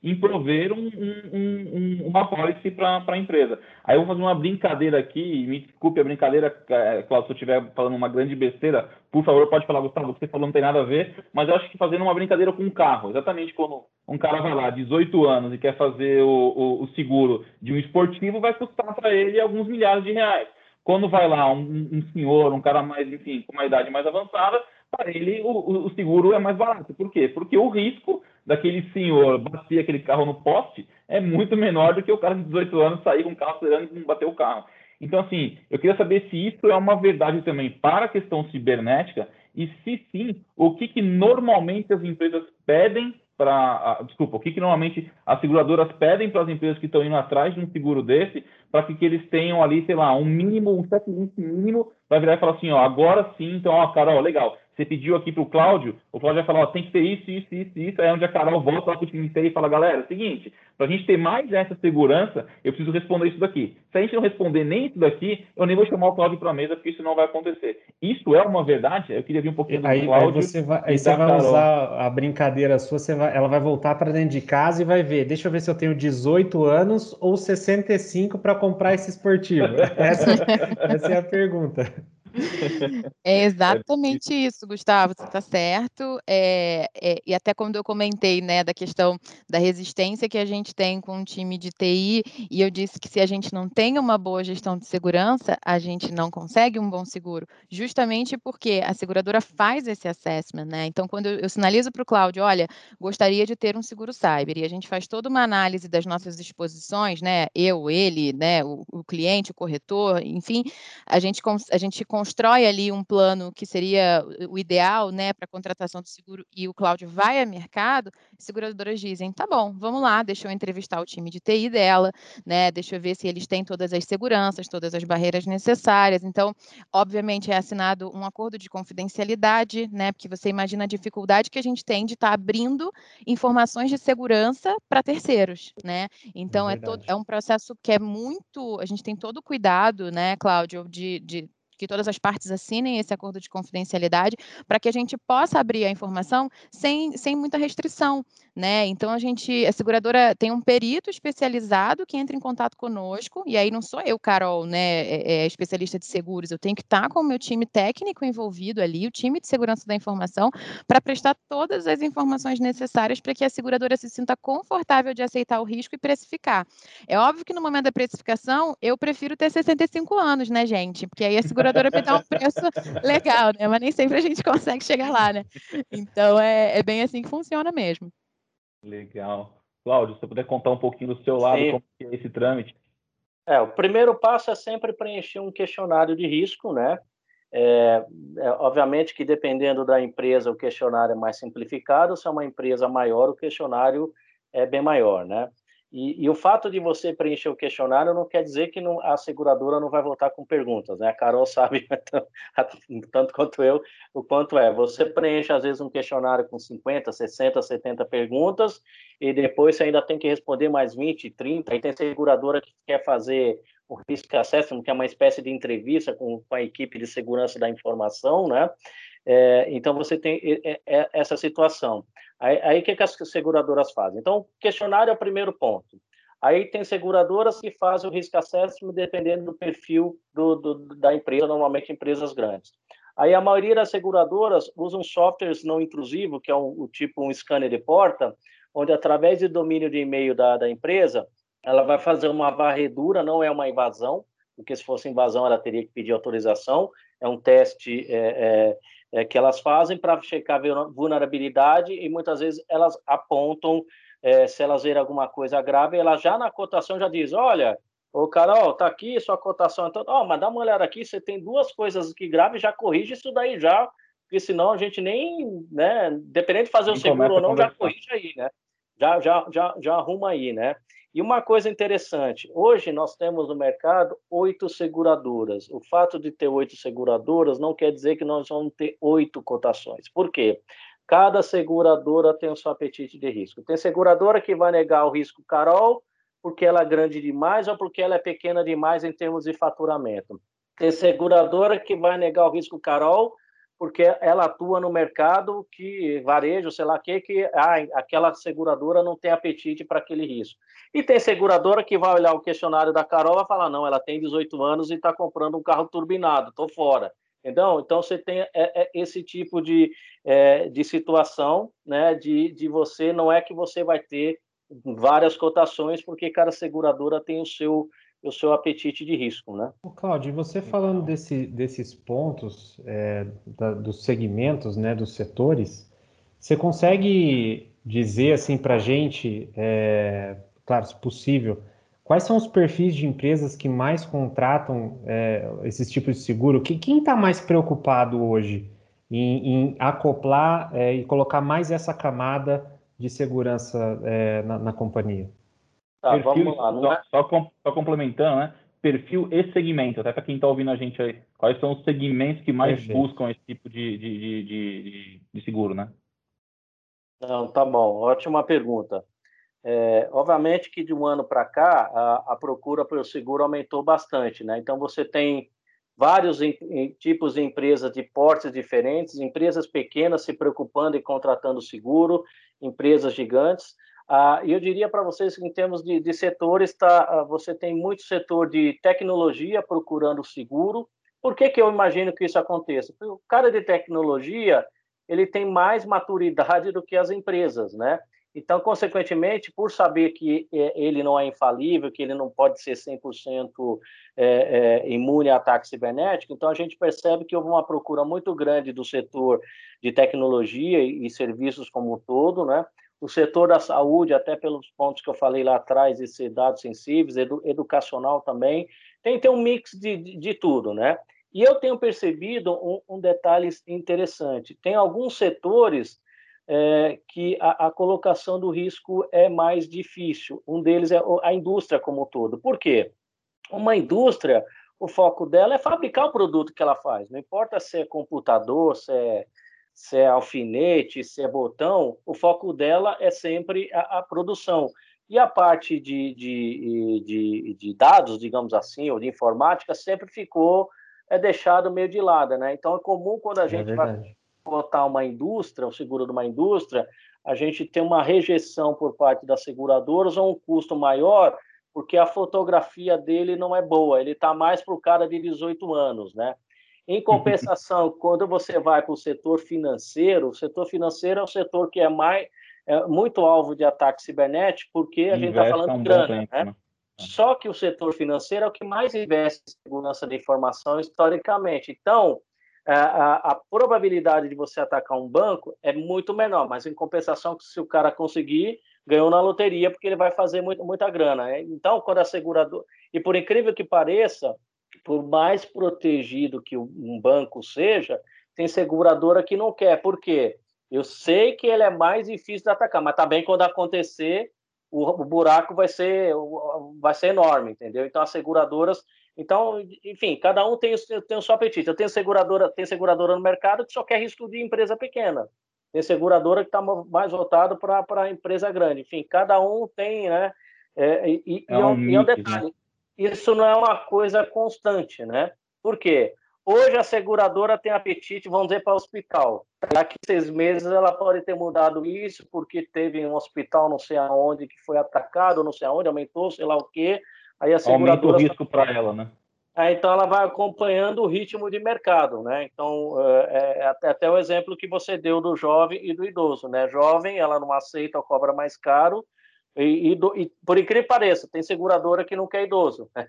em prover um, um, um, uma policy para a empresa. Aí eu vou fazer uma brincadeira aqui, me desculpe a brincadeira, é, Cláudio, se eu estiver falando uma grande besteira, por favor, pode falar, Gustavo, o que você falou não tem nada a ver, mas eu acho que fazendo uma brincadeira com um carro, exatamente quando um cara vai lá, 18 anos, e quer fazer o, o, o seguro de um esportivo, vai custar para ele alguns milhares de reais. Quando vai lá um, senhor, um cara mais, enfim, com uma idade mais avançada, para ele o, o, seguro é mais barato. Por quê? Porque o risco daquele senhor bater aquele carro no poste é muito menor do que o cara de 18 anos sair com o carro acelerando e não bater o carro. Então, assim, eu queria saber se isso é uma verdade também para a questão cibernética e se sim, o que, que normalmente as empresas pedem para. Desculpa, o que, que normalmente as seguradoras pedem para as empresas que estão indo atrás de um seguro desse, para que, que eles tenham ali, sei lá, um mínimo, um checklist mínimo, para virar e falar assim, ó, agora sim, então, ó, cara, ó, legal, você pediu aqui para o Cláudio, o Cláudio vai falar, ó, tem que ter isso, isso, isso, isso, aí é onde a Carol volta lá para o time e fala, galera, é o seguinte, para a gente ter mais essa segurança, eu preciso responder isso daqui. Se a gente não responder nem isso daqui, eu nem vou chamar o Cláudio para a mesa, porque isso não vai acontecer. Isso é uma verdade? Eu queria ver um pouquinho do aí, Cláudio. Aí você vai, aí você vai usar a brincadeira sua, você vai, ela vai voltar para dentro de casa e vai ver, deixa eu ver se eu tenho 18 anos ou 65 para comprar esse esportivo. essa, essa é a pergunta. É exatamente isso, Gustavo, você está certo. É, é, e até quando eu comentei né, da questão da resistência que a gente tem com um time de TI, e eu disse que se a gente não tem uma boa gestão de segurança, a gente não consegue um bom seguro, justamente porque a seguradora faz esse assessment, né? Então, quando eu, eu sinalizo para o Cláudio, olha, gostaria de ter um seguro cyber, e a gente faz toda uma análise das nossas exposições, né? Eu, ele, né? O, o cliente, o corretor, enfim, a gente, a gente constrói ali um plano que seria o ideal, né, para contratação do seguro e o Cláudio vai a mercado, as seguradoras dizem, tá bom, vamos lá, deixa eu entrevistar o time de TI dela, né, deixa eu ver se eles têm todas as seguranças, todas as barreiras necessárias. Então, obviamente é assinado um acordo de confidencialidade, né, porque você imagina a dificuldade que a gente tem de estar tá abrindo informações de segurança para terceiros, né? Então é, é, todo, é um processo que é muito, a gente tem todo o cuidado, né, Cláudio, de, de que todas as partes assinem esse acordo de confidencialidade para que a gente possa abrir a informação sem, sem muita restrição, né? Então a gente, a seguradora tem um perito especializado que entra em contato conosco e aí não sou eu, Carol, né, é, é especialista de seguros, eu tenho que estar com o meu time técnico envolvido ali, o time de segurança da informação, para prestar todas as informações necessárias para que a seguradora se sinta confortável de aceitar o risco e precificar. É óbvio que no momento da precificação eu prefiro ter 65 anos, né, gente? Porque aí a seguradora seguradora me dá um preço legal, né? Mas nem sempre a gente consegue chegar lá, né? Então é, é bem assim que funciona mesmo. Legal. Cláudio, se você puder contar um pouquinho do seu lado, Sim. como é esse trâmite? É, o primeiro passo é sempre preencher um questionário de risco, né? É, é, obviamente que dependendo da empresa o questionário é mais simplificado, se é uma empresa maior o questionário é bem maior, né? E, e, o fato de você preencher o questionário não quer dizer que não, a seguradora não vai voltar com perguntas, né? A Carol sabe tanto quanto eu o quanto é. Você preenche, às vezes, um questionário com 50, 60, 70 perguntas e depois você ainda tem que responder mais 20, 30. Aí tem seguradora que quer fazer o risk assessment, que é uma espécie de entrevista com, com a equipe de segurança da informação, né? É, então, você tem essa situação. Aí, aí, o que, que as seguradoras fazem? Então, questionário é o primeiro ponto. Aí tem seguradoras que fazem o risk assessment dependendo do perfil do, do, da empresa, normalmente empresas grandes. Aí a maioria das seguradoras usam softwares não intrusivos, que é o, o tipo um scanner de porta, onde através do domínio de e-mail da, da empresa, ela vai fazer uma varredura, não é uma invasão, porque se fosse invasão ela teria que pedir autorização, é um teste é, é, é, que elas fazem para checar vulnerabilidade e muitas vezes elas apontam é, se elas verem alguma coisa grave, ela já na cotação já diz, olha, o Carol, tá aqui sua cotação, então, ó, mas dá uma olhada aqui, você tem duas coisas que grave, já corrige isso daí já, porque senão a gente nem, né, dependendo de fazer o seguro ou não, já corrige aí, né? Já, já, já, já arruma aí, né? E uma coisa interessante, hoje nós temos no mercado oito seguradoras. O fato de ter oito seguradoras não quer dizer que nós vamos ter oito cotações. Por quê? Cada seguradora tem o seu apetite de risco. Tem seguradora que vai negar o risco Carol porque ela é grande demais ou porque ela é pequena demais em termos de faturamento. Tem seguradora que vai negar o risco Carol porque ela atua no mercado que varejo, sei lá que, que ah, aquela seguradora não tem apetite para aquele risco. E tem seguradora que vai olhar o questionário da Carol e falar, não, ela tem 18 anos e está comprando um carro turbinado, estou fora. Entendeu? Então, você tem é, é, esse tipo de, é, de situação, né, de, de você, não é que você vai ter várias cotações, porque cada seguradora tem o seu o seu apetite de risco, né? O Claudio, você falando desse, desses pontos é, da, dos segmentos, né, dos setores, você consegue dizer assim para a gente, é, claro, se possível, quais são os perfis de empresas que mais contratam é, esses tipos de seguro? Que, quem está mais preocupado hoje em, em acoplar é, e colocar mais essa camada de segurança é, na, na companhia? Tá, perfil, vamos lá. Só, é? só, só, complementando, né? Perfil e segmento, até para quem está ouvindo a gente aí, quais são os segmentos que mais Perfeito. buscam esse tipo de, de, de, de, seguro, né? Não, tá bom, ótima pergunta. É, obviamente que de um ano para cá a, a, procura pelo seguro aumentou bastante, né? Então você tem vários em, em, tipos de empresas de portes diferentes, empresas pequenas se preocupando e contratando seguro, empresas gigantes. Ah, e eu diria para vocês que, em termos de, de setores, tá, ah, você tem muito setor de tecnologia procurando seguro. Por que, que eu imagino que isso aconteça? Porque o cara de tecnologia ele tem mais maturidade do que as empresas, né? Então, consequentemente, por saber que é, ele não é infalível, que ele não pode ser 100% é, é, imune a ataque cibernético, então a gente percebe que houve uma procura muito grande do setor de tecnologia e, serviços como um todo, né? O setor da saúde, até pelos pontos que eu falei lá atrás, ser dados sensíveis, edu, educacional também, tem, tem um mix de, de, de tudo, né? E eu tenho percebido um, um detalhe interessante. Tem alguns setores é, que a, a, colocação do risco é mais difícil. Um deles é a indústria como um todo. Por quê? Uma indústria, o foco dela é fabricar o produto que ela faz. Não importa se é computador, se é se é alfinete, se é botão, o foco dela é sempre a, a produção. E a parte de, de, de, de, dados, digamos assim, ou de informática, sempre ficou é deixado meio de lado, né? Então é comum quando a é gente vai botar uma indústria, o um seguro de uma indústria, a gente tem uma rejeição por parte das seguradoras ou um custo maior, porque a fotografia dele não é boa, ele está mais para o cara de 18 anos, né? Em compensação, quando você vai para o setor financeiro, o setor financeiro é um setor que é mais é muito alvo de ataque cibernético, porque a gente está falando de grana, tempo, né? né? Só que o setor financeiro é o que mais investe em segurança de informação historicamente. Então, a, a, probabilidade de você atacar um banco é muito menor, mas em compensação, se o cara conseguir, ganhou na loteria, porque ele vai fazer muito, muita grana. Né? Então, quando a seguradora. E por incrível que pareça, por mais protegido que um banco seja, tem seguradora que não quer. Por quê? Eu sei que ele é mais difícil de atacar, mas também quando acontecer, o, buraco vai ser, vai ser enorme, entendeu? Então, as seguradoras então, enfim, cada um tem, tem o seu apetite. Eu tenho seguradora, tem seguradora no mercado que só quer risco de empresa pequena. Tem seguradora que está mais voltado para a empresa grande. Enfim, cada um tem, né? É, e, é um, e um detalhe, né? Isso não é uma coisa constante, né? Por quê? Hoje a seguradora tem apetite, vamos dizer, para o hospital. Daqui seis meses ela pode ter mudado isso, porque teve um hospital não sei aonde que foi atacado, não sei aonde, aumentou, sei lá o quê. Aí a seguradora... Aumenta o risco para ela, né? É, então ela vai acompanhando o ritmo de mercado, né? Então é, é, até, até o exemplo que você deu do jovem e do idoso, né? Jovem, ela não aceita, cobra mais caro, e, e, do, e por incrível que pareça, tem seguradora que não quer idoso, né?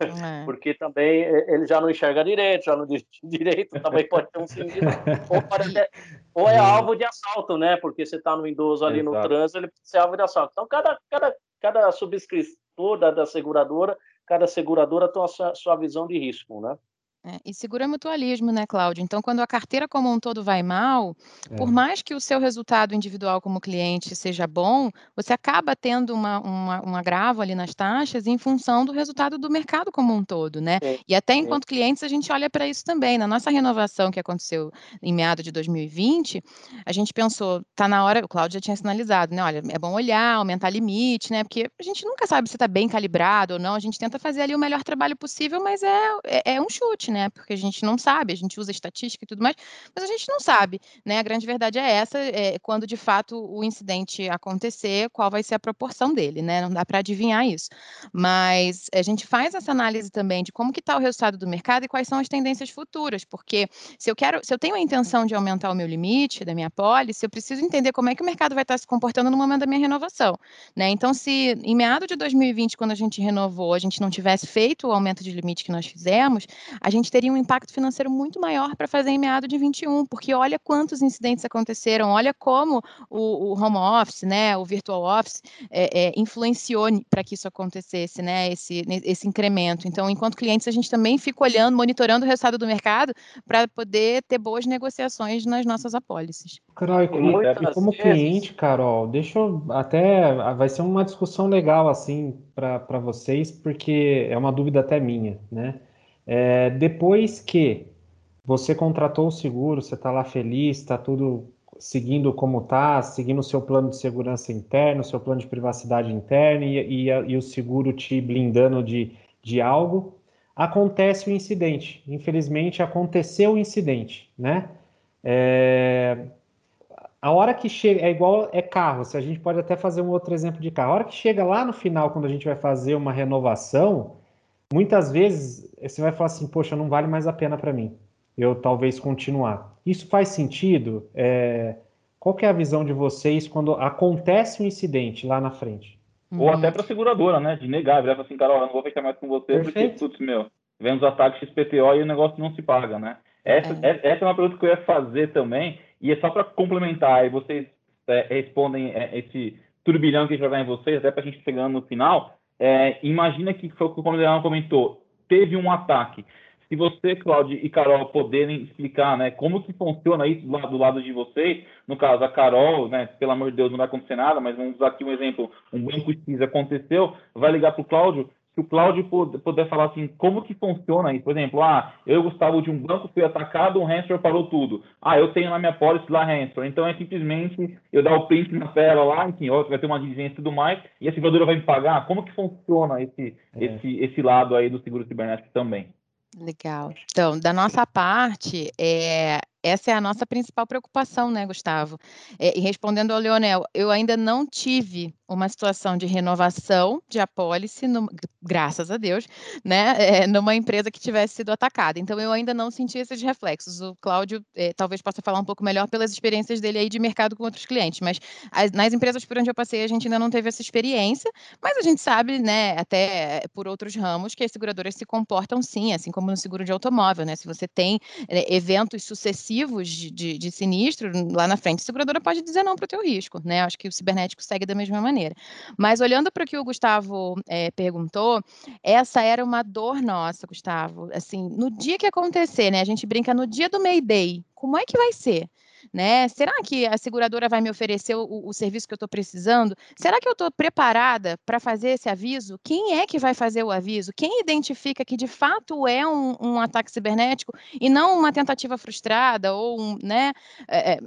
É. Porque também ele já não enxerga direito, já não diz direito, também pode ter um sinistro, ou, até, ou, é alvo de assalto, né? Porque você está no idoso ali Exato. no trânsito, ele pode ser alvo de assalto. Então, cada, cada, cada subscritor da, da seguradora cada seguradora tem a sua, sua visão de risco, né? É, e seguro é mutualismo, né, Cláudio? Então, quando a carteira como um todo vai mal, é. por mais que o seu resultado individual como cliente seja bom, você acaba tendo uma, uma, um agravo ali nas taxas em função do resultado do mercado como um todo, né? É. E até enquanto clientes, a gente olha para isso também. Na nossa renovação que aconteceu em meados de 2020, a gente pensou, tá na hora, o Cláudio já tinha sinalizado, né? Olha, é bom olhar, aumentar limite, né? Porque a gente nunca sabe se está bem calibrado ou não, a gente tenta fazer ali o melhor trabalho possível, mas é, é, é um chute, né? Porque a gente não sabe, a gente usa estatística e tudo mais, mas a gente não sabe, né? A grande verdade é essa, é, quando de fato o incidente acontecer, qual vai ser a proporção dele, né? Não dá para adivinhar isso. Mas a gente faz essa análise também de como que está o resultado do mercado e quais são as tendências futuras, porque se eu quero, se eu tenho a intenção de aumentar o meu limite da minha pólice, eu preciso entender como é que o mercado vai estar se comportando no momento da minha renovação, né? Então, se em meado de 2020, quando a gente renovou, a gente não tivesse feito o aumento de limite que nós fizemos, a gente teria um impacto financeiro muito maior para fazer em meado de 21, porque olha quantos incidentes aconteceram, olha como o, o home office, né, o virtual office, é, é, influenciou para que isso acontecesse, né, esse, esse incremento. Então, enquanto clientes, a gente também fica olhando, monitorando o resultado do mercado para poder ter boas negociações nas nossas apólices. Carol, e como cliente, Carol, deixa eu até. Vai ser uma discussão legal, assim, para vocês, porque é uma dúvida até minha, né? É, depois que você contratou o seguro, você está lá feliz, está tudo seguindo como está, seguindo o seu plano de segurança interno, o seu plano de privacidade interna e, e, e o seguro te blindando de, de algo, acontece o incidente. Infelizmente, aconteceu o incidente, né? É, a hora que chega, é igual é carro, se a gente pode até fazer um outro exemplo de carro. A hora que chega lá no final, quando a gente vai fazer uma renovação, muitas vezes você vai falar assim, poxa, não vale mais a pena para mim. Eu talvez continuar. Isso faz sentido? É... Qual é a visão de vocês quando acontece um incidente lá na frente? Ou até para a seguradora, né? De negar, virar assim, cara, eu não vou fechar mais com você Perfeito. porque, putz, meu, vem os ataques XPTO e o negócio não se paga, né? Essa é, essa é uma pergunta que eu ia fazer também, e é só para complementar, e vocês é, respondem é, esse turbilhão que a gente vai em vocês, até para a gente chegando no final. É, imagina que foi o que o Coronel comentou, teve um ataque. Se você, Cláudio e Carol, poderem explicar né, como que funciona isso do lado, do lado de vocês, no caso, a Carol, né, pelo amor de Deus, não vai acontecer nada, mas vamos usar aqui um exemplo, um banco X aconteceu, vai ligar para o Cláudio, se o Cláudio puder falar assim, como que funciona isso? Por exemplo, ah, eu, Gustavo, de um banco fui atacado, o Hansor parou tudo. Ah, eu tenho na minha policy lá Hansor. Então é simplesmente eu dar o print na tela lá, enfim, ó, vai ter uma diligência e tudo mais, e a seguradora vai me pagar. Como que funciona esse, é. esse, esse lado aí do seguro cibernético também? Legal. Então, da nossa parte, é, essa é a nossa principal preocupação, né, Gustavo? É, e respondendo ao Leonel, eu ainda não tive uma situação de renovação de apólice, no, graças a Deus, né, é, numa empresa que tivesse sido atacada. Então, eu ainda não senti esses reflexos. O Cláudio é, talvez possa falar um pouco melhor pelas experiências dele aí de mercado com outros clientes, mas as, nas empresas por onde eu passei, a gente ainda não teve essa experiência, mas a gente sabe, né, até por outros ramos, que as seguradoras se comportam sim, assim como no seguro de automóvel, né, se você tem é, eventos sucessivos de, de, de sinistro lá na frente, a seguradora pode dizer não para o teu risco, né, acho que o cibernético segue da mesma maneira. Mas olhando para o que o Gustavo é, perguntou, essa era uma dor nossa, Gustavo. Assim, no dia que acontecer, né? A gente brinca no dia do May Day. Como é que vai ser? Né? Será que a seguradora vai me oferecer o, o serviço que eu estou precisando? Será que eu estou preparada para fazer esse aviso? Quem é que vai fazer o aviso? Quem identifica que de fato é um, um ataque cibernético e não uma tentativa frustrada ou um, né? É,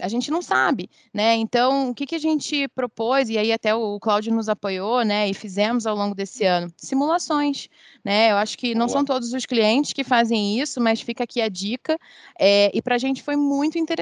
a gente não sabe, né? Então, o que, que a gente propôs, e aí até o Cláudio nos apoiou, né? E fizemos ao longo desse ano, simulações, né? Eu acho que não Boa. são todos os clientes que fazem isso, mas fica aqui a dica. É, e para a gente foi muito interessante,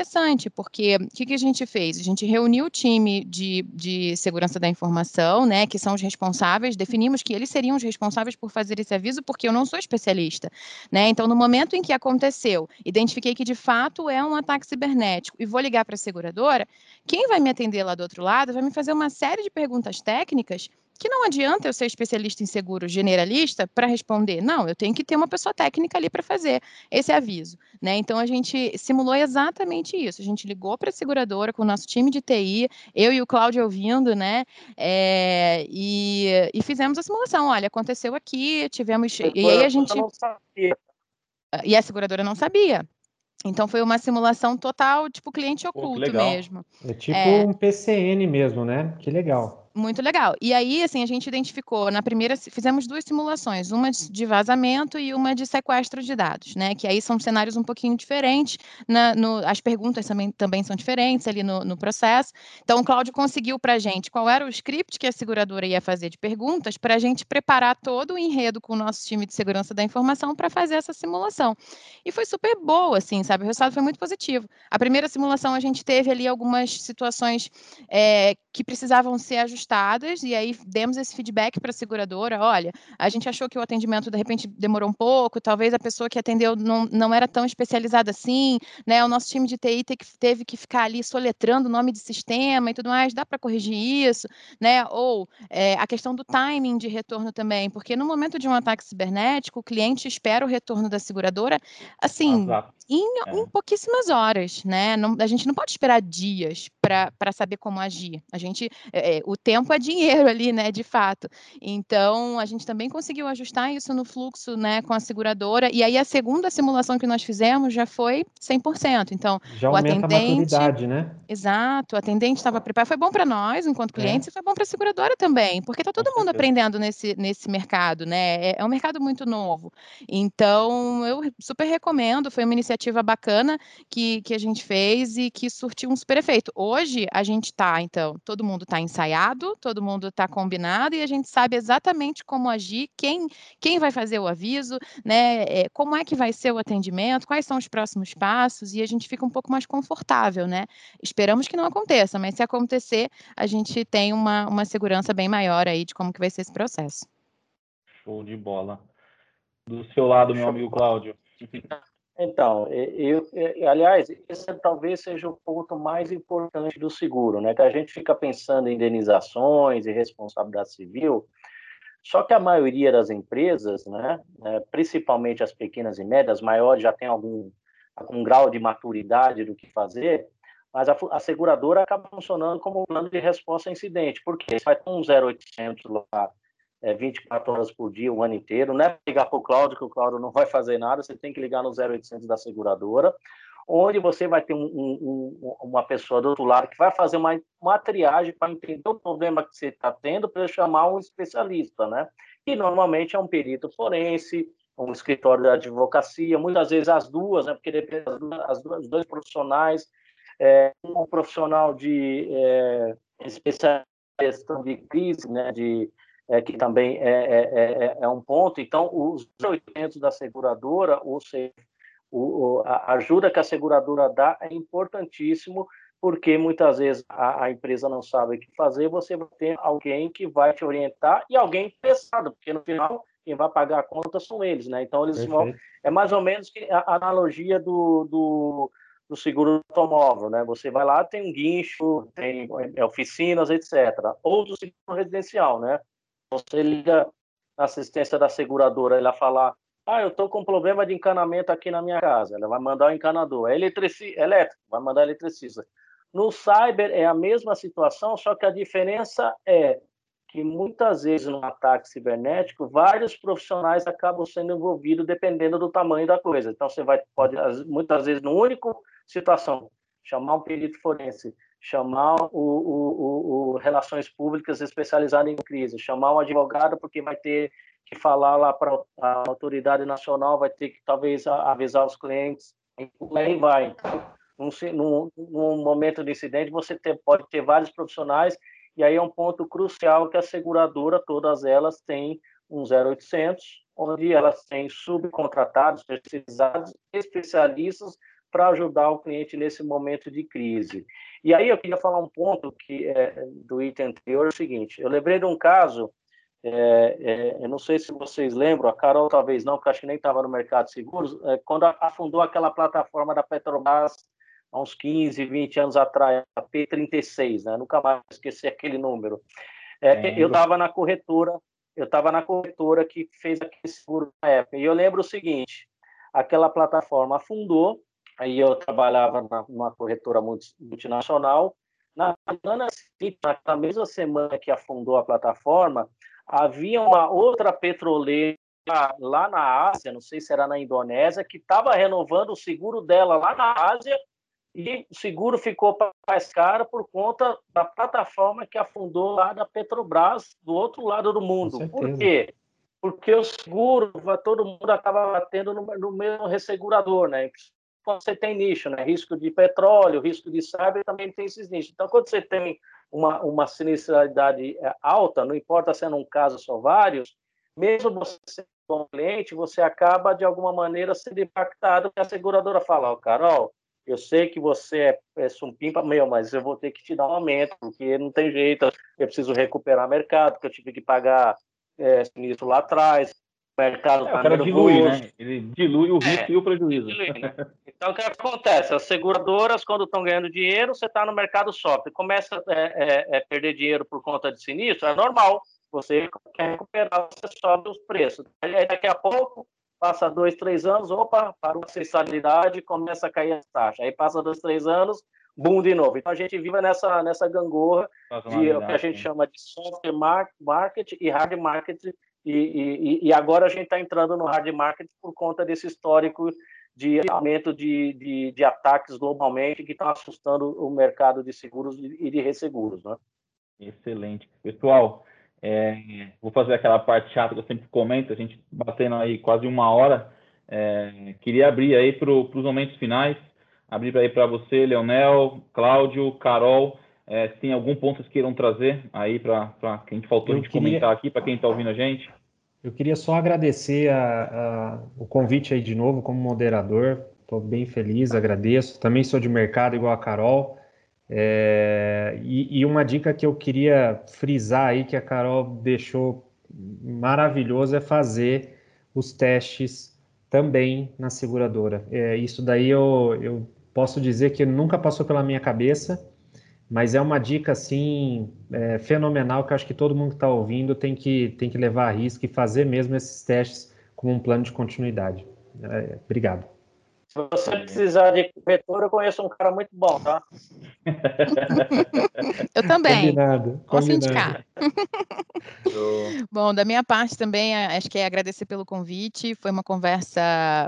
porque o que, que a gente fez? A gente reuniu o time de, de segurança da informação, né? Que são os responsáveis, definimos que eles seriam os responsáveis por fazer esse aviso, porque eu não sou especialista, né? Então, no momento em que aconteceu, identifiquei que de fato é um ataque cibernético e vou ligar para a seguradora, quem vai me atender lá do outro lado vai me fazer uma série de perguntas técnicas que não adianta eu ser especialista em seguro generalista para responder. Não, eu tenho que ter uma pessoa técnica ali para fazer esse aviso. Né? Então, a gente simulou exatamente isso. A gente ligou para a seguradora com o nosso time de TI, eu e o Cláudio ouvindo, né? É, e, e, fizemos a simulação. Olha, aconteceu aqui, tivemos. E aí a gente. E a seguradora não sabia. Então foi uma simulação total, tipo cliente oculto Pô, mesmo. É tipo é... um PCN mesmo, né? Que legal. Muito legal. E aí, assim, a gente identificou na primeira, fizemos duas simulações, uma de vazamento e uma de sequestro de dados, né? Que aí são cenários um pouquinho diferentes, na, no, as perguntas também, também são diferentes ali no, no processo. Então, o Cláudio conseguiu para a gente qual era o script que a seguradora ia fazer de perguntas para a gente preparar todo o enredo com o nosso time de segurança da informação para fazer essa simulação. E foi super boa, assim, sabe? O resultado foi muito positivo. A primeira simulação a gente teve ali algumas situações é, que precisavam ser ajustadas ajustadas, e aí demos esse feedback para a seguradora: olha, a gente achou que o atendimento de repente demorou um pouco, talvez a pessoa que atendeu não, não era tão especializada assim, né? O nosso time de TI teve que ficar ali soletrando o nome de sistema e tudo mais, dá para corrigir isso, né? Ou é, a questão do timing de retorno também, porque no momento de um ataque cibernético, o cliente espera o retorno da seguradora, assim, em, é. em, pouquíssimas horas, né? Não, a gente não pode esperar dias para saber como agir. A gente, é, o tempo é dinheiro ali, né? De fato. Então, a gente também conseguiu ajustar isso no fluxo, né? Com a seguradora. E aí, a segunda simulação que nós fizemos já foi 100%. Então, já o atendente. A né? Exato. O atendente estava preparado. Foi bom para nós, enquanto é. clientes, é. e foi bom para a seguradora também, porque está todo mundo aprendendo nesse, nesse mercado, né? É, é um mercado muito novo. Então, eu super recomendo. Foi uma iniciativa bacana que, que a gente fez e que surtiu um super efeito. Hoje, hoje a gente está, então, todo mundo está ensaiado, todo mundo está combinado e a gente sabe exatamente como agir, quem, quem vai fazer o aviso, né? É, como é que vai ser o atendimento, quais são os próximos passos, e a gente fica um pouco mais confortável, né? Esperamos que não aconteça, mas se acontecer, a gente tem uma, uma segurança bem maior aí de como que vai ser esse processo. Show de bola. Do seu lado, meu amigo Cláudio. Então, eu, eu, aliás, esse talvez seja o ponto mais importante do seguro, né? Que a gente fica pensando em indenizações e responsabilidade civil, só que a maioria das empresas, né, né principalmente as pequenas e médias, maiores já tem algum, algum grau de maturidade do que fazer, mas a, a seguradora acaba funcionando como um plano de resposta a incidente, porque você vai ter um 0800 lá é, 24 horas por dia, o ano inteiro. Não é ligar para o Cláudio, que o Cláudio não vai fazer nada, você tem que ligar no 0800 da seguradora, onde você vai ter um, um, uma pessoa do outro lado que vai fazer uma, uma triagem para entender o problema que você está tendo, para chamar um especialista, né? E normalmente é um perito forense, um escritório de advocacia, muitas vezes as duas, né? Porque depende das duas, os dois profissionais, é, um profissional de é, especialização de crise, né? De é, que também é, é, é, é, um ponto. Então, os 800 da seguradora, ou seja, o, a ajuda que a seguradora dá é importantíssimo, porque muitas vezes a, a, empresa não sabe o que fazer, você vai ter alguém que vai te orientar e alguém interessado, porque no final quem vai pagar a conta são eles, né? Então, eles vão. É mais ou menos a analogia do, do do seguro automóvel, né? Você vai lá, tem um guincho, tem é, oficinas, etc. Ou do seguro residencial, né? Você liga na assistência da seguradora, ela falar, ah, eu estou com problema de encanamento aqui na minha casa. Ela vai mandar o encanador. É eletrici... elétrico, vai mandar eletricista. No cyber é a mesma situação, só que a diferença é que muitas vezes no ataque cibernético, vários profissionais acabam sendo envolvidos dependendo do tamanho da coisa. Então você vai pode muitas vezes no único situação chamar um perito forense, chamar o, o, o, Relações Públicas especializado em crise, chamar um advogado porque vai ter que falar lá para a autoridade nacional, vai ter que talvez avisar os clientes, aí vai. Num, num, num momento de incidente, você ter, pode ter vários profissionais, e aí é um ponto crucial que a seguradora, todas elas, têm um 0800, onde elas têm subcontratados, especializados, especialistas para ajudar o cliente nesse momento de crise. E aí eu queria falar um ponto que é, do item anterior, é o seguinte, eu lembrei de um caso, é, é, eu não sei se vocês lembram, a Carol talvez não, porque acho que nem estava no mercado de seguros, é, quando afundou aquela plataforma da Petrobras há uns 15, 20 anos atrás, a P36, né? nunca mais esqueci aquele número. É, eu estava na corretora, eu estava na corretora que fez aquele seguro na época, e eu lembro o seguinte, aquela plataforma afundou, aí eu trabalhava numa corretora multinacional. Na na mesma semana que afundou a plataforma, havia uma outra petroleira lá na Ásia, não sei se era na Indonésia, que estava renovando o seguro dela lá na Ásia e o seguro ficou mais caro por conta da plataforma que afundou lá da Petrobras do outro lado do mundo. Por quê? Porque o seguro, todo mundo acaba batendo no, no mesmo ressegurador, né? Quando você tem nicho, né? Risco de petróleo, risco de cyber, também tem esses nichos. Então, quando você tem uma, uma sinistralidade é, alta, não importa sendo um caso só vários, mesmo você sendo um cliente, você acaba, de alguma maneira, sendo impactado, porque a seguradora fala, ó, oh, Carol, eu sei que você é, é sumpimpa, meu, mas eu vou ter que te dar um aumento, porque não tem jeito, eu preciso recuperar mercado, porque eu tive que pagar é, sinistro lá atrás, mercado é, tá o cara dilui, né? Ele dilui o risco é, e o prejuízo. Dilui, né? Então, o que acontece? As seguradoras, quando estão ganhando dinheiro, você está no mercado software. Começa a é, é, é, perder dinheiro por conta de sinistro, é normal. Você quer recuperar, você sobe os preços. Aí, daqui a pouco, passa dois, três anos, opa, para uma sensalidade, começa a cair as taxas. Aí passa dois, três anos, boom de novo. Então, a gente vive nessa, nessa gangorra de o que a gente chama de software market e hard market e, e, e agora a gente está entrando no hard market por conta desse histórico de aumento de, de, de ataques globalmente que estão assustando o mercado de seguros e de resseguros. Né? Excelente. Pessoal, é, vou fazer aquela parte chata que eu sempre comento, a gente batendo aí quase uma hora. É, queria abrir aí para os momentos finais, abrir aí para você, Leonel, Cláudio, Carol, é, se tem algum ponto que vocês queiram trazer aí para que a gente faltou eu a gente queria... comentar aqui para quem está ouvindo a gente. Eu queria só agradecer a, a, o convite aí de novo como moderador. Estou bem feliz, agradeço. Também sou de mercado igual a Carol. É, e, e, uma dica que eu queria frisar aí que a Carol deixou maravilhoso é fazer os testes também na seguradora. É, isso daí eu, eu posso dizer que nunca passou pela minha cabeça mas é uma dica assim é, fenomenal que acho que todo mundo que está ouvindo tem que, tem que levar a risco e fazer mesmo esses testes como um plano de continuidade. É, obrigado. Se você precisar de corretor, eu conheço um cara muito bom, tá? eu também. Combinado. Posso combinado. indicar. bom, da minha parte também, acho que é agradecer pelo convite. Foi uma conversa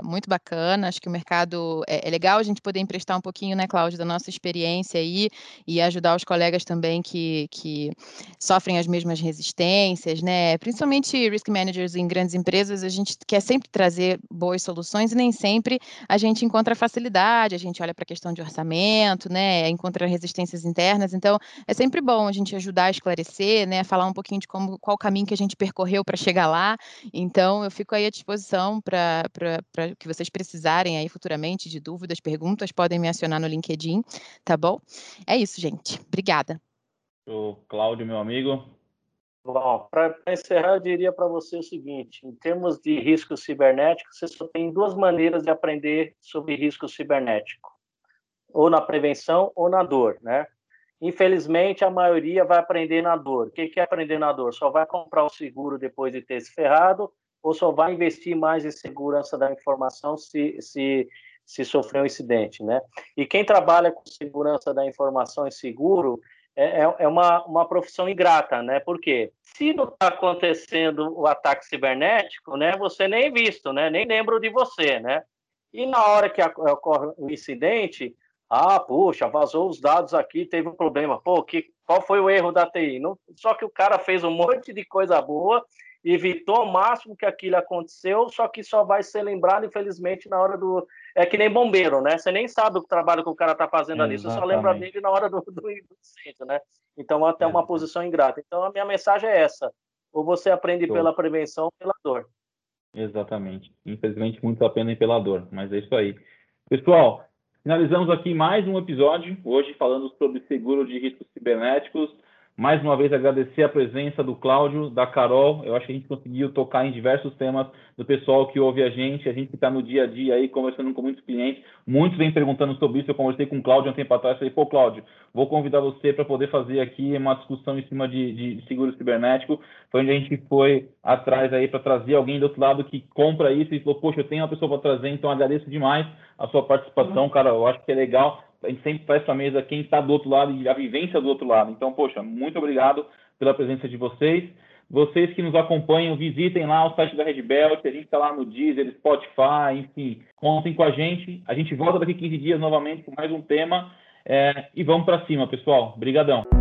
muito bacana. Acho que o mercado é, é legal a gente poder emprestar um pouquinho, né, Cláudio, da nossa experiência aí e ajudar os colegas também que, que sofrem as mesmas resistências, né? Principalmente risk managers em grandes empresas, a gente quer sempre trazer boas soluções e nem sempre a gente gente encontra facilidade, a gente olha para a questão de orçamento, né, encontra resistências internas, então é sempre bom a gente ajudar a esclarecer, né, falar um pouquinho de como, qual caminho que a gente percorreu para chegar lá, então eu fico aí à disposição para que vocês precisarem aí futuramente de dúvidas, perguntas, podem me acionar no LinkedIn, tá bom? É isso, gente. Obrigada. O Cláudio, meu amigo, Bom, para encerrar, eu diria para você o seguinte: em termos de risco cibernético, você só tem duas maneiras de aprender sobre risco cibernético: ou na prevenção ou na dor, né? Infelizmente, a maioria vai aprender na dor. O que é aprender na dor? Só vai comprar o seguro depois de ter se ferrado ou só vai investir mais em segurança da informação se, se, se sofrer um incidente, né? E quem trabalha com segurança da informação e seguro é, é, é uma, uma profissão ingrata, né? Porque se não está acontecendo o ataque cibernético, né, você nem é visto, né? Nem lembro de você, né? E na hora que ocorre o incidente, Ah, puxa, vazou os dados aqui, teve um problema. Pô, que, qual foi o erro da TI? Não, só que o cara fez um monte de coisa boa, evitou ao máximo que aquilo aconteceu, só que só vai ser lembrado, infelizmente, na hora do. É que nem bombeiro, né? Você nem sabe o trabalho que o cara está fazendo ali, você só lembra dele na hora do, do incêndio, né? Então, até uma posição ingrata. Então, a minha mensagem é essa: ou você aprende Tô. pela prevenção ou pela dor. Exatamente. Infelizmente, muitos aprendem pela dor, mas é isso aí. Pessoal, finalizamos aqui mais um episódio, hoje falando sobre seguro de riscos cibernéticos. Mais uma vez agradecer a presença do Cláudio, da Carol. Eu acho que a gente conseguiu tocar em diversos temas do pessoal que ouve a gente, a gente que está no dia a dia aí conversando com muitos clientes. Muitos vêm perguntando sobre isso. Eu conversei com o Cláudio um tempo atrás. Falei, pô, Cláudio, vou convidar você para poder fazer aqui uma discussão em cima de, de seguro cibernético. Foi onde a gente foi atrás aí para trazer alguém do outro lado que compra isso e falou, poxa, eu tenho uma pessoa para trazer, então agradeço demais a sua participação, cara. Eu acho que é legal a gente sempre faz essa mesa quem está do outro lado e a vivência do outro lado. Então, poxa, muito obrigado pela presença de vocês. Vocês que nos acompanham, visitem lá o site da Red Belt, a gente está lá no Deezer, Spotify, enfim, contem com a gente. A gente volta daqui 15 dias novamente com mais um tema é, e vamos para cima, pessoal. Obrigadão.